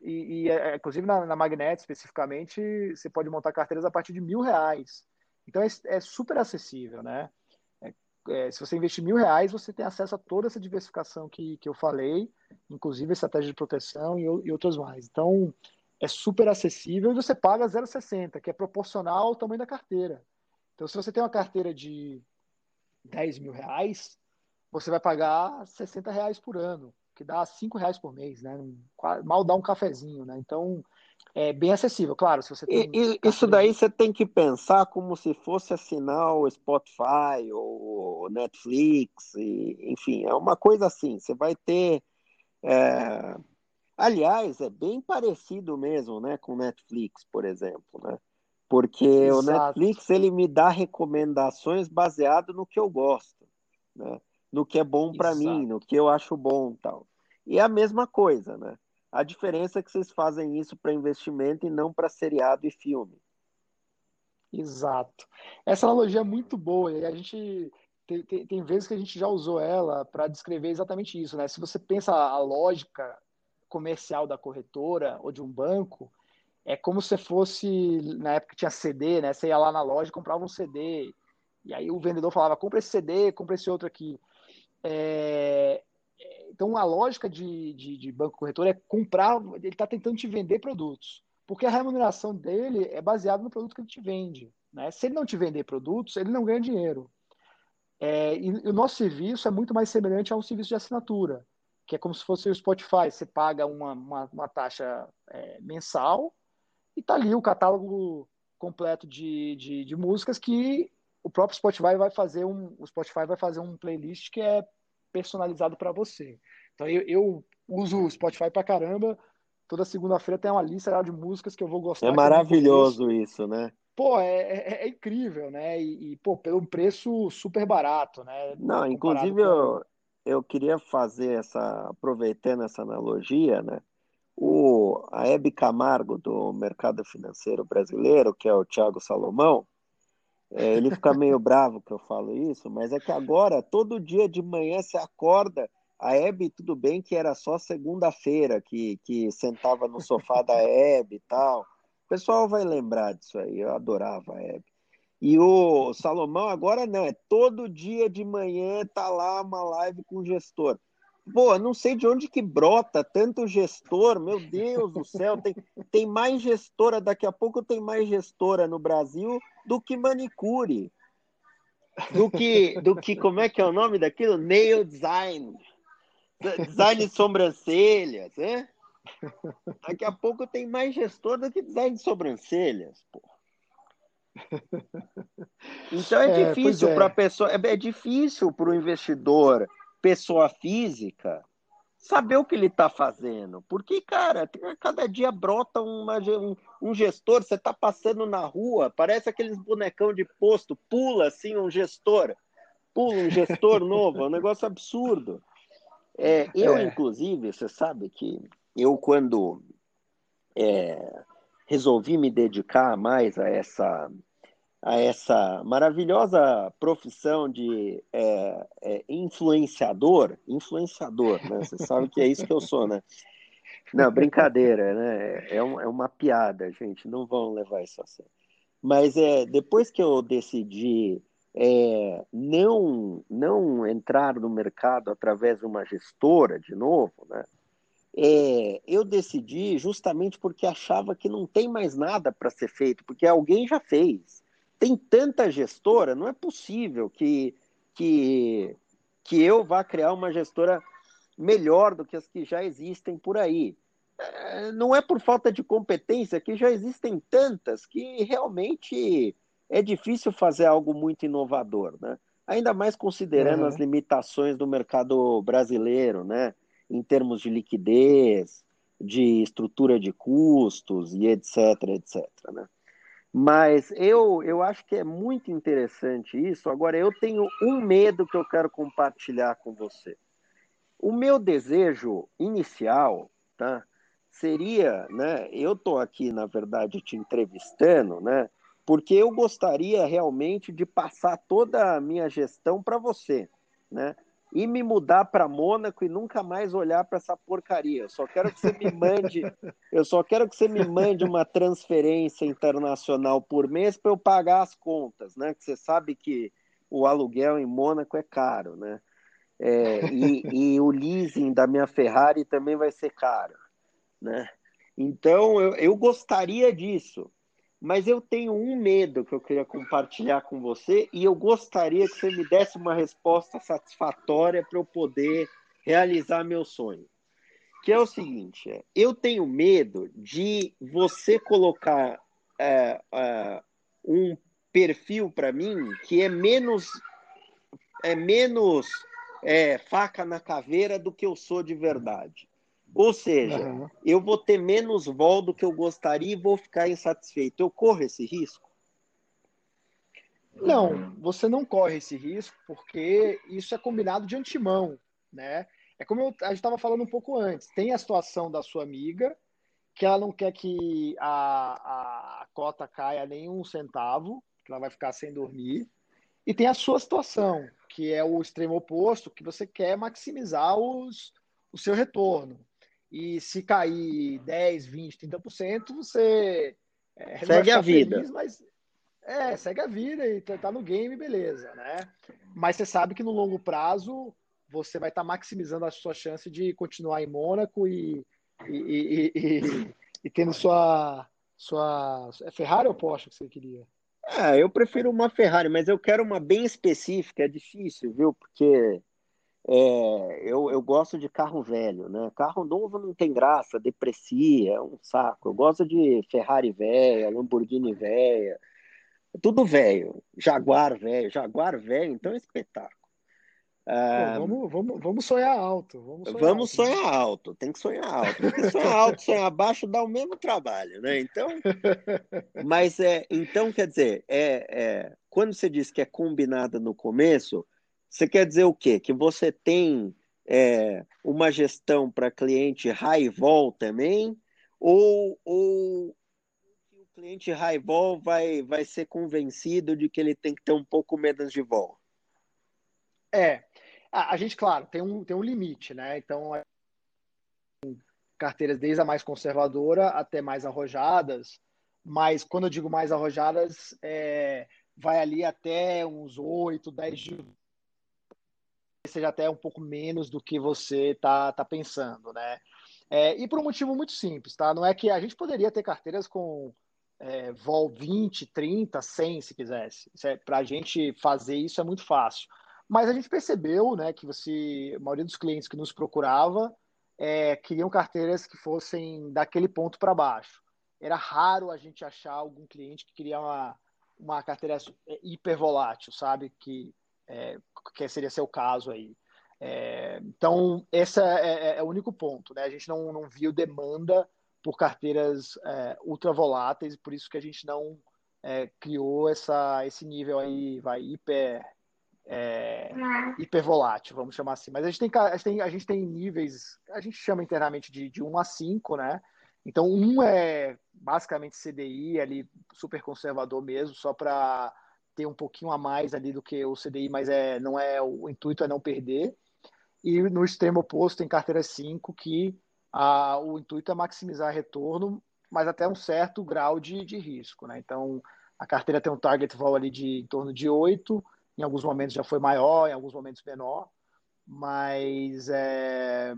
E, e é, inclusive na, na Magnet, especificamente, você pode montar carteiras a partir de mil reais. Então é, é super acessível, né? É, se você investir mil reais, você tem acesso a toda essa diversificação que, que eu falei, inclusive estratégia de proteção e, e outras mais. Então, é super acessível e você paga 0,60, que é proporcional ao tamanho da carteira. Então, se você tem uma carteira de 10 mil reais, você vai pagar 60 reais por ano, que dá 5 reais por mês, né? Mal dá um cafezinho, né? Então, é bem acessível, claro. Se você tem e, isso daí você tem que pensar como se fosse assinar o Spotify ou Netflix, e, enfim, é uma coisa assim. Você vai ter. É... Aliás, é bem parecido mesmo, né, com Netflix, por exemplo, né? Porque Exato. o Netflix ele me dá recomendações baseado no que eu gosto, né? No que é bom para mim, no que eu acho bom, tal. E é a mesma coisa, né? A diferença é que vocês fazem isso para investimento e não para seriado e filme. Exato. Essa analogia é muito boa e a gente tem, tem, tem vezes que a gente já usou ela para descrever exatamente isso, né? Se você pensa a lógica comercial da corretora ou de um banco, é como se fosse na época tinha CD, né? Você ia lá na loja, comprava um CD e aí o vendedor falava: compra esse CD, compra esse outro aqui. É, então, a lógica de, de, de banco corretor é comprar, ele está tentando te vender produtos, porque a remuneração dele é baseada no produto que ele te vende. Né? Se ele não te vender produtos, ele não ganha dinheiro. É, e, e, o nosso serviço é muito mais semelhante a um serviço de assinatura, que é como se fosse o Spotify. Você paga uma, uma, uma taxa é, mensal e está ali o catálogo completo de, de, de músicas que o próprio Spotify vai fazer um, o Spotify vai fazer um playlist que é personalizado para você. Então eu, eu, uso o Spotify para caramba. Toda segunda-feira tem uma lista de músicas que eu vou gostar. É maravilhoso isso, né? Pô, é, é, é, incrível, né? E, e, pô, pelo preço super barato, né? Não, inclusive com... eu, eu queria fazer essa, aproveitando essa analogia, né? O, a Hebe Camargo do mercado financeiro brasileiro, que é o Thiago Salomão, é, ele fica meio bravo que eu falo isso, mas é que agora, todo dia de manhã, se acorda. A Hebe, tudo bem que era só segunda-feira que, que sentava no sofá da Hebe e tal. O pessoal vai lembrar disso aí, eu adorava a Hebe. E o Salomão agora não, é todo dia de manhã tá lá uma live com o gestor. Pô, não sei de onde que brota tanto gestor, meu Deus do céu, tem, tem mais gestora, daqui a pouco tem mais gestora no Brasil do que manicure. Do que, do que como é que é o nome daquilo? Nail design. Design de sobrancelhas, né? Daqui a pouco tem mais gestor do que design de sobrancelhas, pô. Então é, é difícil é. para a pessoa, é, é difícil para o investidor pessoa física saber o que ele está fazendo. Porque, cara, cada dia brota uma, um, um gestor, você está passando na rua, parece aqueles bonecão de posto, pula assim um gestor, pula um gestor novo, é um negócio absurdo. É, eu, é. inclusive, você sabe que eu, quando é, resolvi me dedicar mais a essa a essa maravilhosa profissão de é, é, influenciador, influenciador, né? Você sabe que é isso que eu sou, né? Não, brincadeira, né? É, um, é uma piada, gente, não vão levar isso a sério. Mas é, depois que eu decidi é, não, não entrar no mercado através de uma gestora, de novo, né? É, eu decidi justamente porque achava que não tem mais nada para ser feito, porque alguém já fez tem tanta gestora, não é possível que, que, que eu vá criar uma gestora melhor do que as que já existem por aí. É, não é por falta de competência, que já existem tantas que realmente é difícil fazer algo muito inovador, né? Ainda mais considerando uhum. as limitações do mercado brasileiro, né? Em termos de liquidez, de estrutura de custos e etc, etc, né? Mas eu, eu acho que é muito interessante isso. Agora, eu tenho um medo que eu quero compartilhar com você. O meu desejo inicial, tá? Seria, né? Eu estou aqui, na verdade, te entrevistando, né? Porque eu gostaria realmente de passar toda a minha gestão para você, né? E me mudar para Mônaco e nunca mais olhar para essa porcaria. Eu só quero que você me mande, eu só quero que você me mande uma transferência internacional por mês para eu pagar as contas, né? Que você sabe que o aluguel em Mônaco é caro, né? É, e, e, o leasing da minha Ferrari também vai ser caro, né? Então eu, eu gostaria disso. Mas eu tenho um medo que eu queria compartilhar com você e eu gostaria que você me desse uma resposta satisfatória para eu poder realizar meu sonho. que é o seguinte: é, eu tenho medo de você colocar é, é, um perfil para mim que é menos é menos é, faca na caveira do que eu sou de verdade. Ou seja, uhum. eu vou ter menos vol do que eu gostaria e vou ficar insatisfeito. Eu corro esse risco? Não, você não corre esse risco porque isso é combinado de antemão, né? É como eu, a gente estava falando um pouco antes. Tem a situação da sua amiga que ela não quer que a, a cota caia nem um centavo, que ela vai ficar sem dormir. E tem a sua situação, que é o extremo oposto, que você quer maximizar os, o seu retorno. E se cair 10, 20, 30%, você é, segue a vida. Feliz, mas é, segue a vida e tá, tá no game, beleza, né? Mas você sabe que no longo prazo você vai estar tá maximizando a sua chance de continuar em Mônaco e, e, e, e, e tendo sua, sua. É Ferrari ou Porsche que você queria? É, eu prefiro uma Ferrari, mas eu quero uma bem específica, é difícil, viu? Porque é, eu, eu gosto de carro velho, né? Carro novo não tem graça, deprecia, é um saco. Eu gosto de Ferrari velha, Lamborghini velha, tudo velho. Jaguar velho, Jaguar velho, então é espetáculo. Ah, vamos, vamos, vamos sonhar alto. Vamos sonhar, vamos alto, sonhar né? alto, tem que sonhar alto. Porque sonhar alto, sonhar baixo dá o mesmo trabalho, né? Então, mas é, então quer dizer, é, é, quando você diz que é combinada no começo, você quer dizer o quê? Que você tem é, uma gestão para cliente high vol também? Ou, ou o cliente high vol vai, vai ser convencido de que ele tem que ter um pouco menos de vol? É, a, a gente, claro, tem um, tem um limite, né? Então, carteiras desde a mais conservadora até mais arrojadas, mas quando eu digo mais arrojadas, é, vai ali até uns 8, 10 de seja até um pouco menos do que você tá, tá pensando, né? É, e por um motivo muito simples, tá? Não é que a gente poderia ter carteiras com é, vol 20, 30, 100, se quisesse. É, Para a gente fazer isso é muito fácil. Mas a gente percebeu, né, que você, a maioria dos clientes que nos procurava é, queriam carteiras que fossem daquele ponto para baixo. Era raro a gente achar algum cliente que queria uma, uma carteira é, hiper volátil, sabe? Que é, que seria seu caso aí. É, então, esse é, é, é, o único ponto. Né? A gente não, não viu demanda por carteiras é, ultra voláteis, por isso que a gente não é, criou essa, esse nível aí, vai, hiper, é, hiper volátil, vamos chamar assim. Mas a gente, tem, a, gente tem, a gente tem níveis, a gente chama internamente de, de 1 a 5, né? Então, um é basicamente CDI, ali, super conservador mesmo, só para ter um pouquinho a mais ali do que o CDI, mas é, não é o intuito é não perder. E no extremo oposto tem carteira 5, que a, o intuito é maximizar retorno, mas até um certo grau de, de risco. Né? Então, a carteira tem um target vol ali de em torno de 8, em alguns momentos já foi maior, em alguns momentos menor, mas é,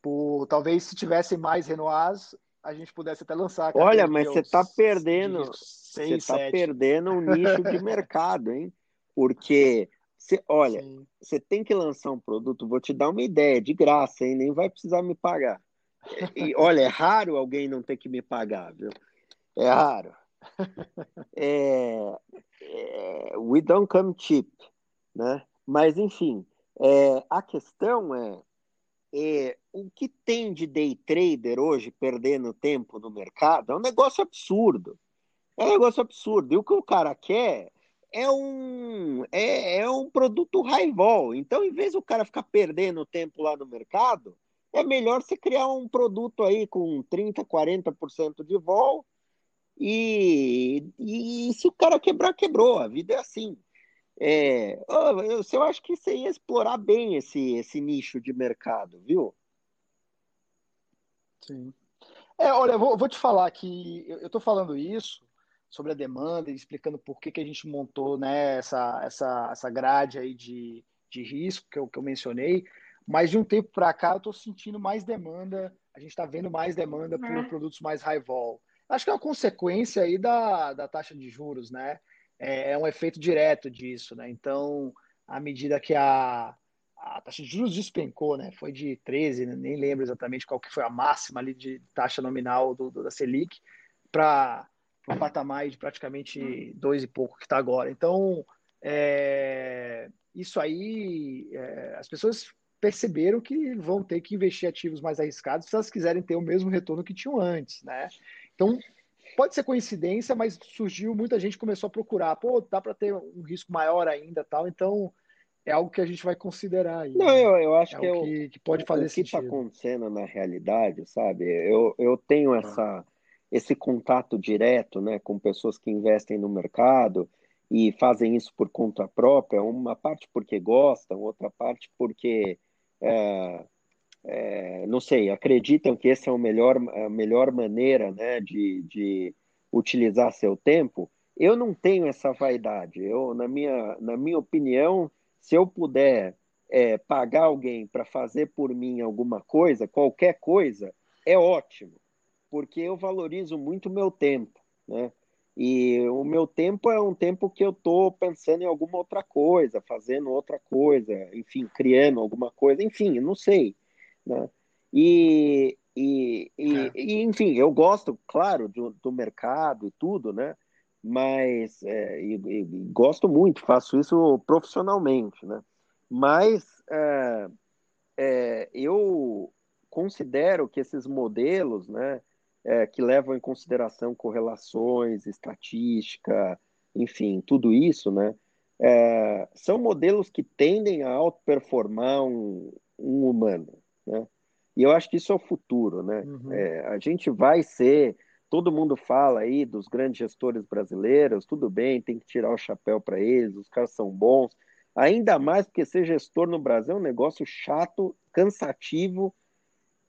por, talvez se tivessem mais Renoirs, a gente pudesse até lançar. Olha, mas você está perdendo, você está perdendo um nicho de mercado, hein? Porque, cê, olha, você tem que lançar um produto, vou te dar uma ideia, de graça, hein? Nem vai precisar me pagar. E, olha, é raro alguém não ter que me pagar, viu? É raro. É, é, we don't come cheap, né? Mas, enfim, é, a questão é é, o que tem de day trader hoje perdendo tempo no mercado é um negócio absurdo. É um negócio absurdo. E o que o cara quer é um, é, é um produto high vol. Então, em vez do cara ficar perdendo tempo lá no mercado, é melhor você criar um produto aí com 30%, 40% de vol. E, e se o cara quebrar, quebrou. A vida é assim. É, eu, eu acho que você ia explorar bem esse, esse nicho de mercado, viu? Sim. É, olha, eu vou, vou te falar que eu estou falando isso sobre a demanda e explicando por que, que a gente montou né, essa, essa, essa grade aí de, de risco que eu, que eu mencionei, mas de um tempo para cá eu estou sentindo mais demanda, a gente está vendo mais demanda por é. produtos mais high vol. Acho que é uma consequência aí da, da taxa de juros, né? É, é um efeito direto disso, né? Então, à medida que a, a taxa de juros despencou, né? Foi de 13, né? nem lembro exatamente qual que foi a máxima ali de taxa nominal do, do da Selic para um patamar de praticamente dois e pouco que está agora. Então, é, isso aí, é, as pessoas perceberam que vão ter que investir ativos mais arriscados se elas quiserem ter o mesmo retorno que tinham antes, né? Então, pode ser coincidência, mas surgiu, muita gente começou a procurar, pô, dá para ter um risco maior ainda, tal, então é algo que a gente vai considerar aí. Não, né? eu, eu acho é que, eu, que, que, pode fazer o que está acontecendo na realidade, sabe? Eu, eu tenho essa, esse contato direto, né, com pessoas que investem no mercado, e fazem isso por conta própria, uma parte porque gostam, outra parte porque, é, é, não sei, acreditam que essa é a melhor, a melhor maneira né, de, de utilizar seu tempo. Eu não tenho essa vaidade. Eu, na minha, na minha opinião, se eu puder é, pagar alguém para fazer por mim alguma coisa, qualquer coisa, é ótimo, porque eu valorizo muito o meu tempo, né? E o meu tempo é um tempo que eu estou pensando em alguma outra coisa, fazendo outra coisa, enfim, criando alguma coisa, enfim, não sei. Né? E, e, e, é. e enfim, eu gosto, claro, do, do, mercado e tudo, né? Mas é, e, e gosto muito, faço isso profissionalmente, né? Mas é, é eu considero que esses modelos, né? é, que levam em consideração correlações, estatística, enfim, tudo isso, né? É, são modelos que tendem a outperformar um, um, humano, né? E eu acho que isso é o futuro, né? Uhum. É, a gente vai ser, todo mundo fala aí dos grandes gestores brasileiros, tudo bem, tem que tirar o chapéu para eles, os caras são bons, ainda mais porque ser gestor no Brasil é um negócio chato, cansativo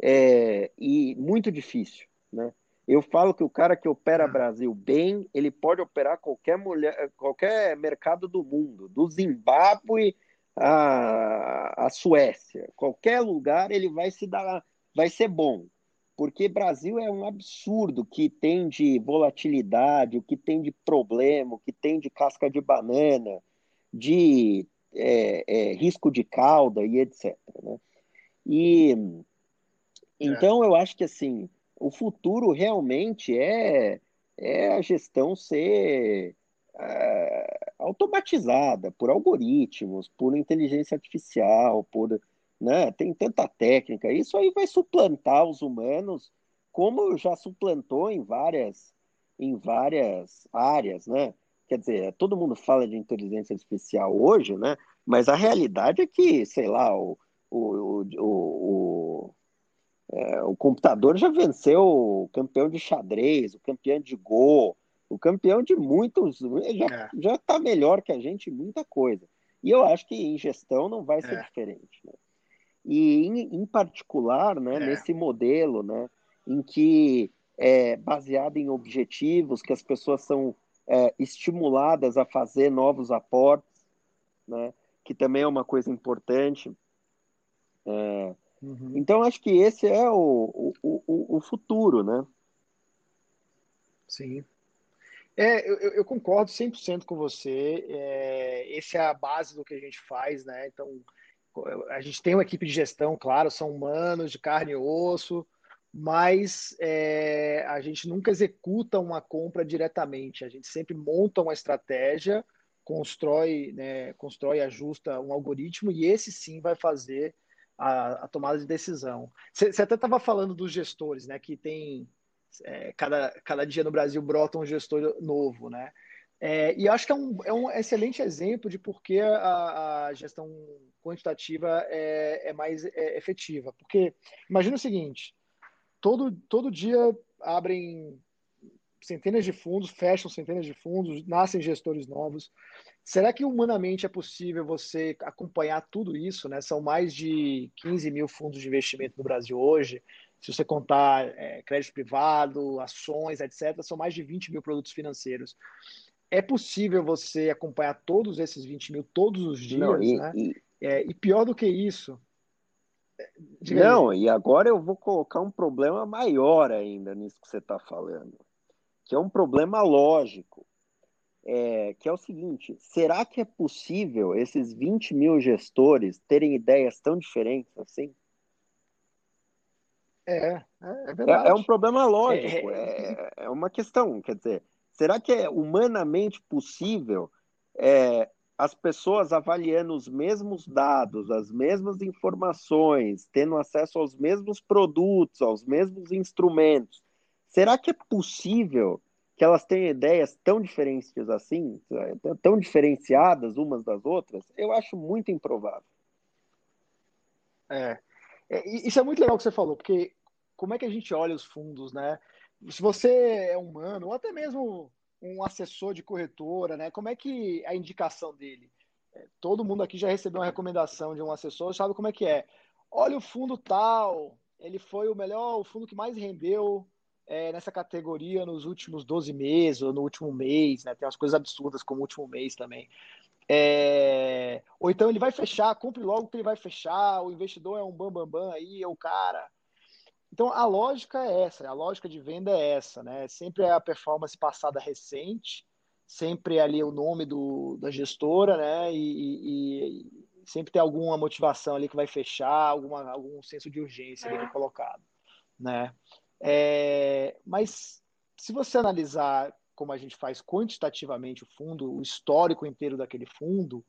é, e muito difícil. Né? Eu falo que o cara que opera hum. Brasil bem, ele pode operar qualquer mulher, qualquer mercado do mundo, do Zimbábue à, à Suécia, qualquer lugar ele vai se dar, vai ser bom, porque Brasil é um absurdo que tem de volatilidade, o que tem de problema, o que tem de casca de banana, de é, é, risco de cauda e etc. Né? E é. então eu acho que assim o futuro realmente é, é a gestão ser é, automatizada por algoritmos, por inteligência artificial, por né, tem tanta técnica. Isso aí vai suplantar os humanos, como já suplantou em várias em várias áreas, né? Quer dizer, todo mundo fala de inteligência artificial hoje, né? Mas a realidade é que, sei lá, o, o, o, o é, o computador já venceu o campeão de xadrez, o campeão de Go, o campeão de muitos. Já, é. já tá melhor que a gente em muita coisa. E eu acho que em gestão não vai ser é. diferente. Né? E em, em particular, né, é. nesse modelo, né, em que é baseado em objetivos, que as pessoas são é, estimuladas a fazer novos aportes, né, que também é uma coisa importante. É, Uhum. Então, acho que esse é o, o, o, o futuro, né? Sim. É, eu, eu concordo 100% com você. É, essa é a base do que a gente faz, né? Então, a gente tem uma equipe de gestão, claro, são humanos de carne e osso, mas é, a gente nunca executa uma compra diretamente. A gente sempre monta uma estratégia, constrói, né, constrói, ajusta um algoritmo e esse sim vai fazer a, a tomada de decisão. Você até estava falando dos gestores, né? Que tem é, cada, cada dia no Brasil brota um gestor novo, né? É, e acho que é um, é um excelente exemplo de por que a, a gestão quantitativa é, é mais é, efetiva. Porque imagina o seguinte: todo, todo dia abrem centenas de fundos, fecham centenas de fundos, nascem gestores novos. Será que humanamente é possível você acompanhar tudo isso? Né? São mais de 15 mil fundos de investimento no Brasil hoje. Se você contar é, crédito privado, ações, etc., são mais de 20 mil produtos financeiros. É possível você acompanhar todos esses 20 mil todos os dias, Não, e, né? E... É, e pior do que isso, não, aí. e agora eu vou colocar um problema maior ainda nisso que você está falando, que é um problema lógico é, que é o seguinte: será que é possível esses 20 mil gestores terem ideias tão diferentes assim? É, é, é verdade. É, é um problema lógico, é, é, é, uma questão. Quer dizer, será que é humanamente possível é, as pessoas avaliando os mesmos dados, as mesmas informações, tendo acesso aos mesmos produtos, aos mesmos instrumentos? Será que é possível que elas tenham ideias tão diferentes assim, tão diferenciadas umas das outras? Eu acho muito improvável. É. É, isso é muito legal que você falou, porque como é que a gente olha os fundos, né? Se você é humano, ou até mesmo um assessor de corretora, né? Como é que a indicação dele? É, todo mundo aqui já recebeu uma recomendação de um assessor, sabe como é que é? Olha o fundo tal, ele foi o melhor, o fundo que mais rendeu é, nessa categoria nos últimos 12 meses ou no último mês, né? Tem umas coisas absurdas como o último mês também. É... Ou então ele vai fechar, compre logo que ele vai fechar, o investidor é um bambambam bam, bam aí, é o cara. Então a lógica é essa, a lógica de venda é essa, né? Sempre é a performance passada recente, sempre ali o nome do, da gestora, né? E, e, e sempre tem alguma motivação ali que vai fechar, alguma, algum senso de urgência ali colocado, né? É, mas se você analisar como a gente faz quantitativamente o fundo, o histórico inteiro daquele fundo,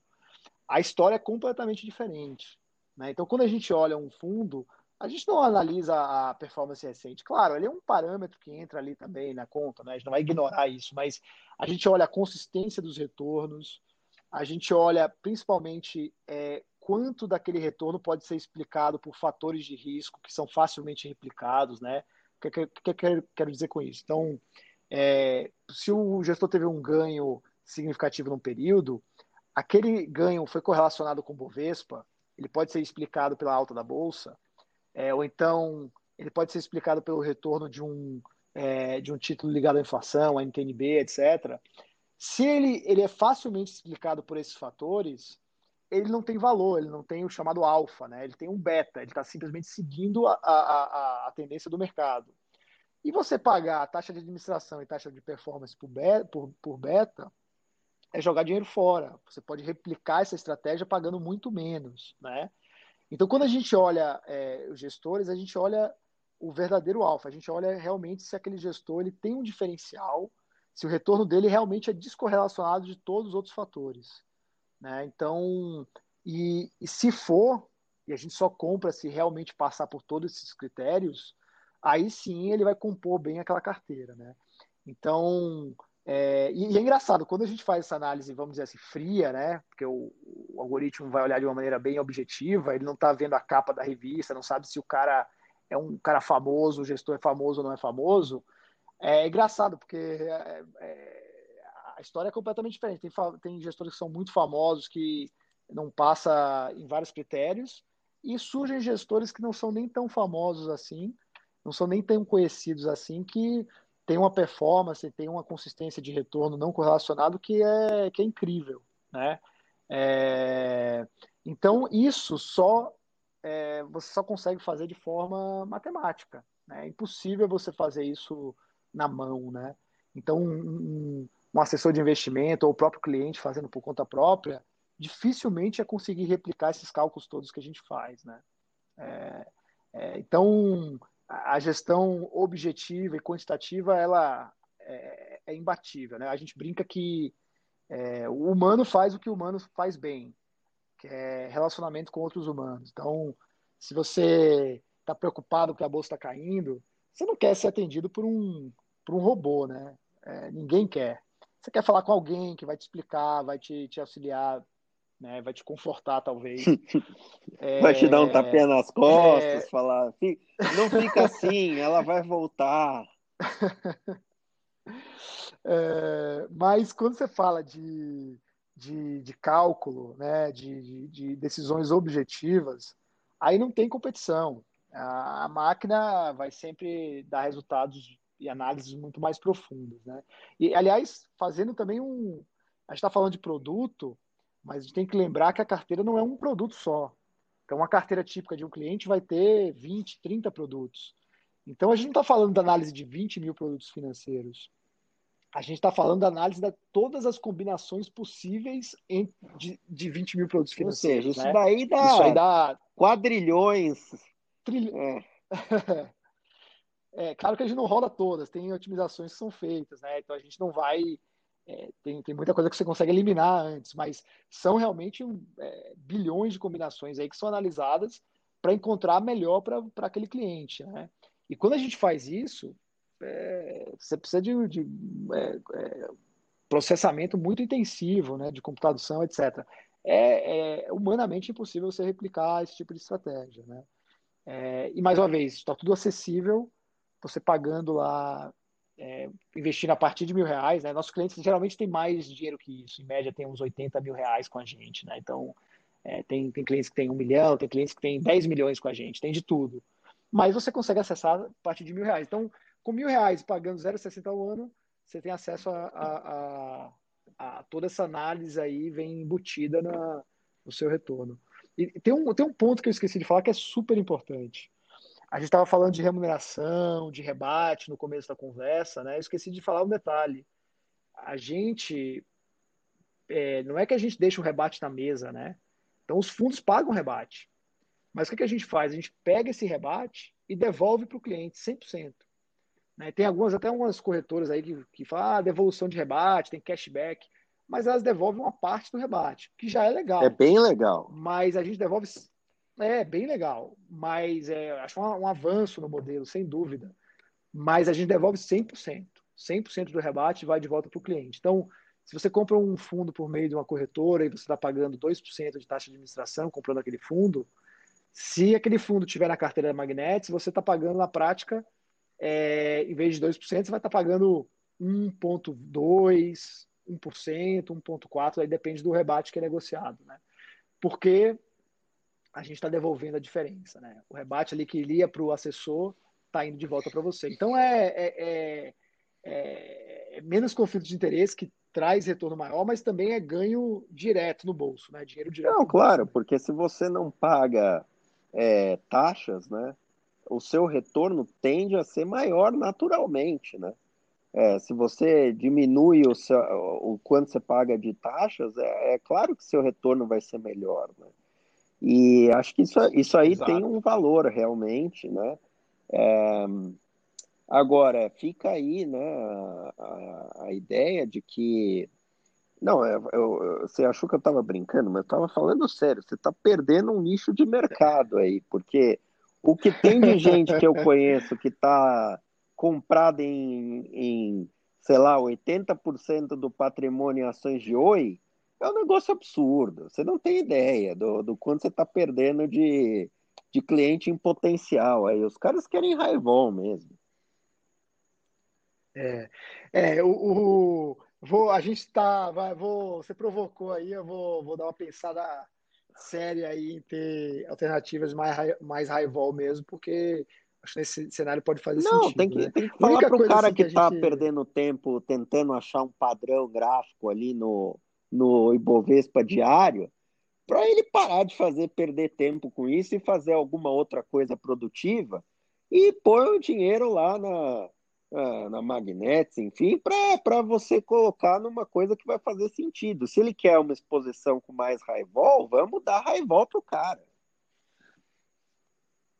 a história é completamente diferente. Né? Então, quando a gente olha um fundo, a gente não analisa a performance recente. Claro, ele é um parâmetro que entra ali também na conta, né? a gente não vai ignorar isso, mas a gente olha a consistência dos retornos, a gente olha principalmente é, quanto daquele retorno pode ser explicado por fatores de risco que são facilmente replicados, né? O que, que, que eu quero dizer com isso? Então, é, se o gestor teve um ganho significativo num período, aquele ganho foi correlacionado com o Bovespa, ele pode ser explicado pela alta da bolsa, é, ou então ele pode ser explicado pelo retorno de um, é, de um título ligado à inflação, a NTNB, etc. Se ele, ele é facilmente explicado por esses fatores, ele não tem valor, ele não tem o chamado alfa, né? ele tem um beta, ele está simplesmente seguindo a, a, a, tendência do mercado. E você pagar a taxa de administração e taxa de performance por, beta, por, por beta é jogar dinheiro fora. Você pode replicar essa estratégia pagando muito menos. Né? Então, quando a gente olha é, os gestores, a gente olha o verdadeiro alfa. A gente olha realmente se aquele gestor ele tem um diferencial, se o retorno dele realmente é descorrelacionado de todos os outros fatores. Né? Então, e, e se for, e a gente só compra se realmente passar por todos esses critérios, aí sim ele vai compor bem aquela carteira. Né? Então, é, e, é engraçado, quando a gente faz essa análise, vamos dizer assim, fria, né? Porque o, o algoritmo vai olhar de uma maneira bem objetiva, ele não está vendo a capa da revista, não sabe se o cara é um cara famoso, o gestor é famoso ou não é famoso. É engraçado, porque é, é, a história é completamente diferente. Tem, tem gestores que são muito famosos, que não passa em vários critérios, e surgem gestores que não são nem tão famosos assim, não são nem tão conhecidos assim, que tem uma performance, tem uma consistência de retorno não correlacionado que é, que é incrível, né? É, então isso só é, você só consegue fazer de forma matemática, né? É impossível você fazer isso na mão, né? Então um, um assessor de investimento ou o próprio cliente fazendo por conta própria dificilmente é conseguir replicar esses cálculos todos que a gente faz, né? É, é, então a gestão objetiva e quantitativa ela é, é imbatível. Né? A gente brinca que é, o humano faz o que o humano faz bem, que é relacionamento com outros humanos. Então, se você está preocupado que a bolsa está caindo, você não quer ser atendido por um, por um robô, né? É, ninguém quer. Você quer falar com alguém que vai te explicar, vai te, te auxiliar, né? Vai te confortar, talvez. É... Vai te dar um tapinha nas costas, é... falar, não fica assim, ela vai voltar. É... Mas quando você fala de, de, de cálculo, né? De, de, de, decisões objetivas, aí não tem competição. A, a máquina vai sempre dar resultados e análises muito mais profundas, né? E, aliás, fazendo também um... A gente está falando de produto, mas a gente tem que lembrar que a carteira não é um produto só. Então, uma carteira típica de um cliente vai ter 20, 30 produtos. Então, a gente não está falando da análise de 20 mil produtos financeiros. A gente está falando da análise de todas as combinações possíveis de, de 20 mil produtos financeiros. Ou seja, isso, né? daí, dá isso aí dá quadrilhões. Trilhões. É. é. claro que a gente não rola todas, tem otimizações que são feitas, né? Então a gente não vai. É, tem, tem muita coisa que você consegue eliminar antes, mas são realmente é, bilhões de combinações aí que são analisadas para encontrar melhor para aquele cliente, né? E quando a gente faz isso, é, você precisa de, de é, é, processamento muito intensivo, né, de computação, etc. É, é, humanamente impossível você replicar esse tipo de estratégia, né? E mais uma vez, está tudo acessível, você pagando lá, é, investindo a partir de mil reais, né? Nossos clientes geralmente têm mais dinheiro que isso, em média tem uns 80 mil reais com a gente, né? Então, tem, tem clientes que têm um milhão, tem clientes que têm 10 milhões com a gente, tem de tudo. Mas você consegue acessar a partir de mil reais. Então, com mil reais pagando 0,60 ao ano, você tem acesso a, a, a, a, toda essa análise aí, vem embutida na, no seu retorno. E tem um, tem um ponto que eu esqueci de falar que é super importante. A gente estava falando de remuneração, de rebate no começo da conversa, né? Eu esqueci de falar um detalhe. A gente. É, não é que a gente deixa o rebate na mesa, né? Então os fundos pagam o rebate. Mas o que, que a gente faz? A gente pega esse rebate e devolve para o cliente 100%. Né? Tem algumas, até algumas corretoras aí que, que falam ah, devolução de rebate, tem cashback, mas elas devolvem uma parte do rebate, que já é legal. É bem legal. Mas a gente devolve. É bem legal, mas é, acho um, um avanço no modelo, sem dúvida. Mas a gente devolve 100%. 100% do rebate vai de volta para o cliente. Então, se você compra um fundo por meio de uma corretora e você está pagando 2% de taxa de administração comprando aquele fundo, se aquele fundo tiver na carteira da Magnetis, você está pagando na prática é, em vez de 2%, você vai estar pagando 1,2%, 1%, 1,4%, aí depende do rebate que é negociado, né? Porque a gente está devolvendo a diferença, né? O rebate ali que iria para o assessor está indo de volta para você. Então é, é, é, é, menos conflito de interesse que traz retorno maior, mas também é ganho direto no bolso, né? Dinheiro direto. Não, claro, bolso, porque se você não paga é, taxas, né? o seu retorno tende a ser maior naturalmente, né? É, se você diminui o, seu, o quanto você paga de taxas, é, é, claro que seu retorno vai ser melhor, né? E acho que isso, isso aí Exato. tem um valor realmente, né? É, agora, fica aí né, a, a ideia de que não, eu, eu, você achou que eu estava brincando, mas eu estava falando sério. Você está perdendo um nicho de mercado aí, porque o que tem de gente que eu conheço que está comprada em, em, sei lá, 80% do patrimônio em ações de Oi, é um negócio absurdo. Você não tem ideia do, do quanto você está perdendo de, de cliente em potencial. Aí os caras querem raivão mesmo. É, é o, o vou, a gente está, vou, você provocou aí, eu vou, vou dar uma pensada séria aí em ter alternativas mais, mais high-vol mesmo, porque acho que nesse cenário pode fazer Não, sentido. Tem que, né? tem que falar para o cara assim que está gente... perdendo tempo tentando achar um padrão gráfico ali no, no Ibovespa diário, para ele parar de fazer perder tempo com isso e fazer alguma outra coisa produtiva e pôr o dinheiro lá na, na Magnets, enfim, para você colocar numa coisa que vai fazer sentido. Se ele quer uma exposição com mais raivol, vamos dar raivol pro cara.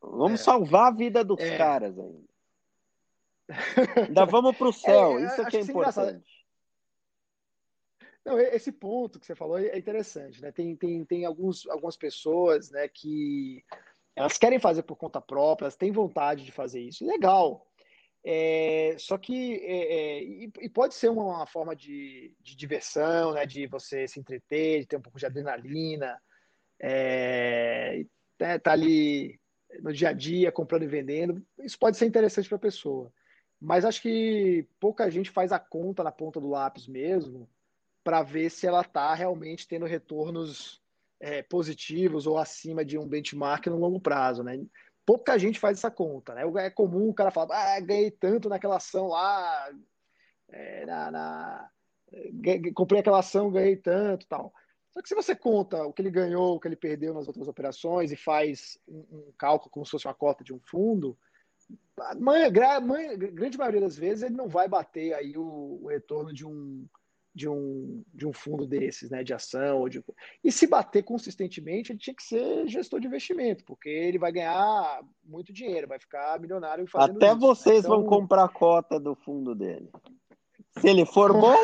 Vamos é. salvar a vida dos é. caras ainda. Ainda vamos para o céu, é, isso é que é importante. Não, esse ponto que você falou é interessante, né? Tem, tem, tem alguns, algumas pessoas né, que elas querem fazer por conta própria, elas têm vontade de fazer isso. Legal. É, só que é, é, e, e, pode ser uma, uma forma de, de, diversão, né, de você se entreter, de ter um pouco de adrenalina, é, né, tá ali no dia a dia comprando e vendendo. Isso pode ser interessante para a pessoa, mas acho que pouca gente faz a conta na ponta do lápis mesmo para ver se ela está realmente tendo retornos é, positivos ou acima de um benchmark no longo prazo, né? pouca gente faz essa conta, né? É comum o cara falar, ah, ganhei tanto naquela ação lá, é, na, na, comprei aquela ação, ganhei tanto tal. Só que se você conta o que ele ganhou, o que ele perdeu nas outras operações e faz um, cálculo como se fosse uma cota de um fundo, a grande maioria das vezes ele não vai bater aí o retorno de um, de um, de um fundo desses, né, de ação. Ou de... E se bater consistentemente, ele tinha que ser gestor de investimento, porque ele vai ganhar muito dinheiro, vai ficar milionário fazendo Até isso. Né? vocês então... vão comprar cota do fundo dele. Se ele for bom,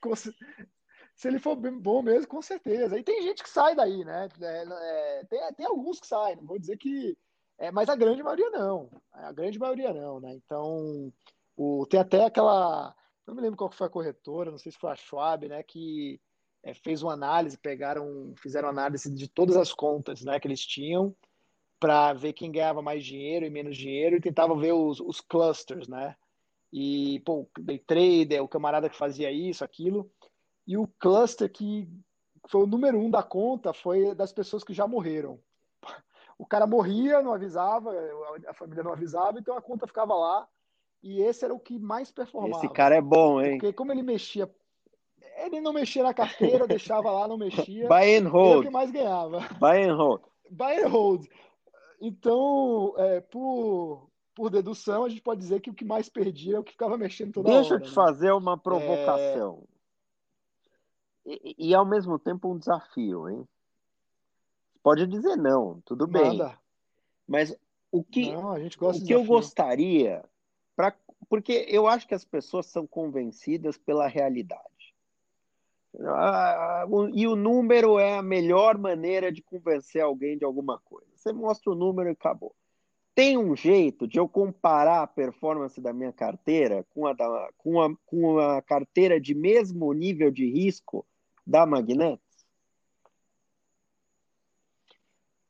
pô. se ele for bom mesmo, com certeza. E tem gente que sai daí, né? É, é, tem, tem alguns que saem, não vou dizer que. É, mas a grande maioria não. A grande maioria não, né? Então, o, tem até aquela não me lembro qual foi a corretora, não sei se foi a Schwab, né, que é, fez uma análise, pegaram, fizeram análise de todas as contas, né, que eles tinham para ver quem ganhava mais dinheiro e menos dinheiro e tentava ver os, os clusters, né? E, pô, day trader, o camarada que fazia isso, aquilo. E o cluster que foi o número um da conta foi das pessoas que já morreram. O cara morria, não avisava, a família não avisava, então a conta ficava lá e esse era o que mais performava. Esse cara é bom, hein? Porque como ele mexia, ele não mexia na carteira, deixava lá, não mexia. Buy and hold. Ele o que mais ganhava. Buy and hold. Buy and hold. Então, é, por, por dedução, a gente pode dizer que o que mais perdia é o que ficava mexendo toda Deixa hora. Deixa eu te né? fazer uma provocação. É... E, e, ao mesmo tempo um desafio, hein? Pode dizer não, tudo bem. Nada. Mas o que, não, o que eu gostaria Pra, porque eu acho que as pessoas são convencidas pela realidade. E o número é a melhor maneira de convencer alguém de alguma coisa. Você mostra o número e acabou. Tem um jeito de eu comparar a performance da minha carteira com a, da, com a, com a carteira de mesmo nível de risco da Magnetis?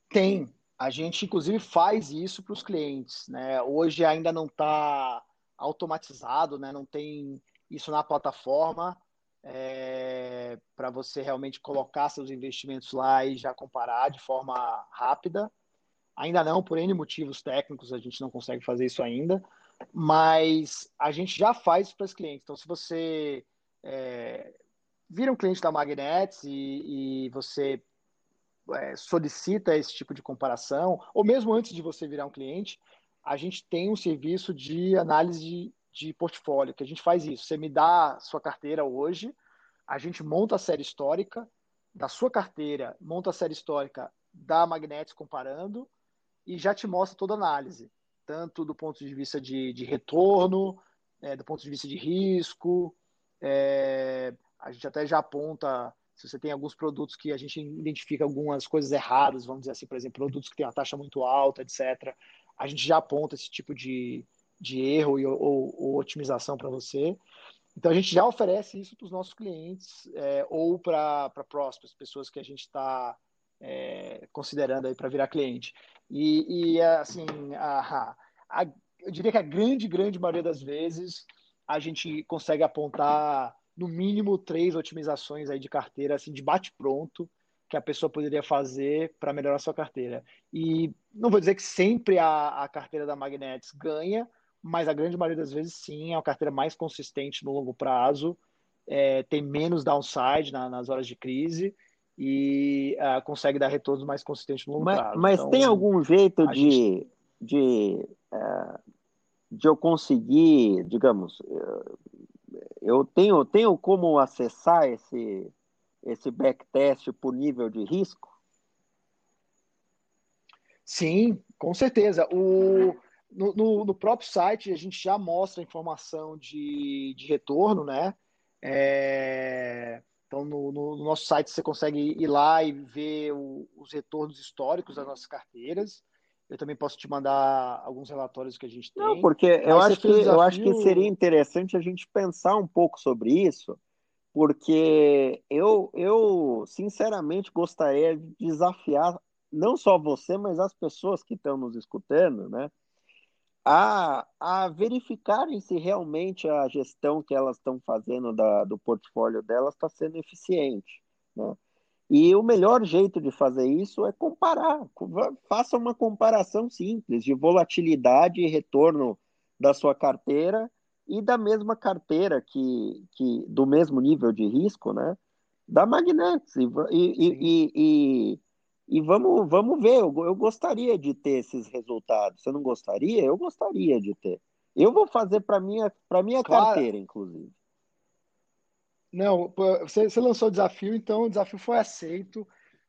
Tem, a gente, inclusive, faz isso para os clientes. Né? Hoje ainda não está automatizado, né? não tem isso na plataforma é, para você realmente colocar seus investimentos lá e já comparar de forma rápida. Ainda não, por N motivos técnicos, a gente não consegue fazer isso ainda, mas a gente já faz para os clientes. Então, se você é, vira um cliente da Magnets e, e você é, solicita esse tipo de comparação, ou mesmo antes de você virar um cliente, a gente tem um serviço de análise de, de portfólio, que a gente faz isso. Você me dá sua carteira hoje, a gente monta a série histórica da sua carteira, monta a série histórica da Magnetics comparando e já te mostra toda a análise, tanto do ponto de vista de, de retorno, é, do ponto de vista de risco. É, a gente até já aponta se você tem alguns produtos que a gente identifica algumas coisas erradas, vamos dizer assim, por exemplo, produtos que têm uma taxa muito alta, etc. A gente já aponta esse tipo de, de erro e, ou, ou otimização para você. Então a gente já oferece isso para os nossos clientes é, ou para prósperos, pessoas que a gente está é, considerando aí para virar cliente. E, e assim, a, a, eu diria que a grande, grande maioria das vezes a gente consegue apontar no mínimo três otimizações aí de carteira, assim, de bate-pronto, que a pessoa poderia fazer para melhorar a sua carteira. E não vou dizer que sempre a, a carteira da Magnetics ganha, mas a grande maioria das vezes sim, é uma carteira mais consistente no longo prazo, é, tem menos downside na, nas horas de crise e uh, consegue dar retornos mais consistentes no longo mas, prazo. Mas então, tem algum jeito de, gente... de, uh, de eu conseguir, digamos, eu tenho, tenho como acessar esse, esse backtest por nível de risco? Sim, com certeza. O, no, no, no, próprio site a gente já mostra a informação de, de retorno, né? É, então no, no, nosso site você consegue ir lá e ver o, os retornos históricos das nossas carteiras. Eu também posso te mandar alguns relatórios que a gente tem. Não, porque eu acho, que, desafio... eu acho que seria interessante a gente pensar um pouco sobre isso, porque eu, eu sinceramente gostaria de desafiar não só você, mas as pessoas que estão nos escutando, né? A, a verificarem se realmente a gestão que elas estão fazendo da, do portfólio delas está sendo eficiente. Né? E o melhor jeito de fazer isso é comparar. Faça uma comparação simples de volatilidade e retorno da sua carteira e da mesma carteira que, que do mesmo nível de risco, né? Da Magnetis. E, e, e, e vamos, vamos ver. Eu, eu gostaria de ter esses resultados. Você não gostaria? Eu gostaria de ter. Eu vou fazer para minha, para minha carteira, inclusive. Não, você, lançou o desafio, então o desafio foi aceito.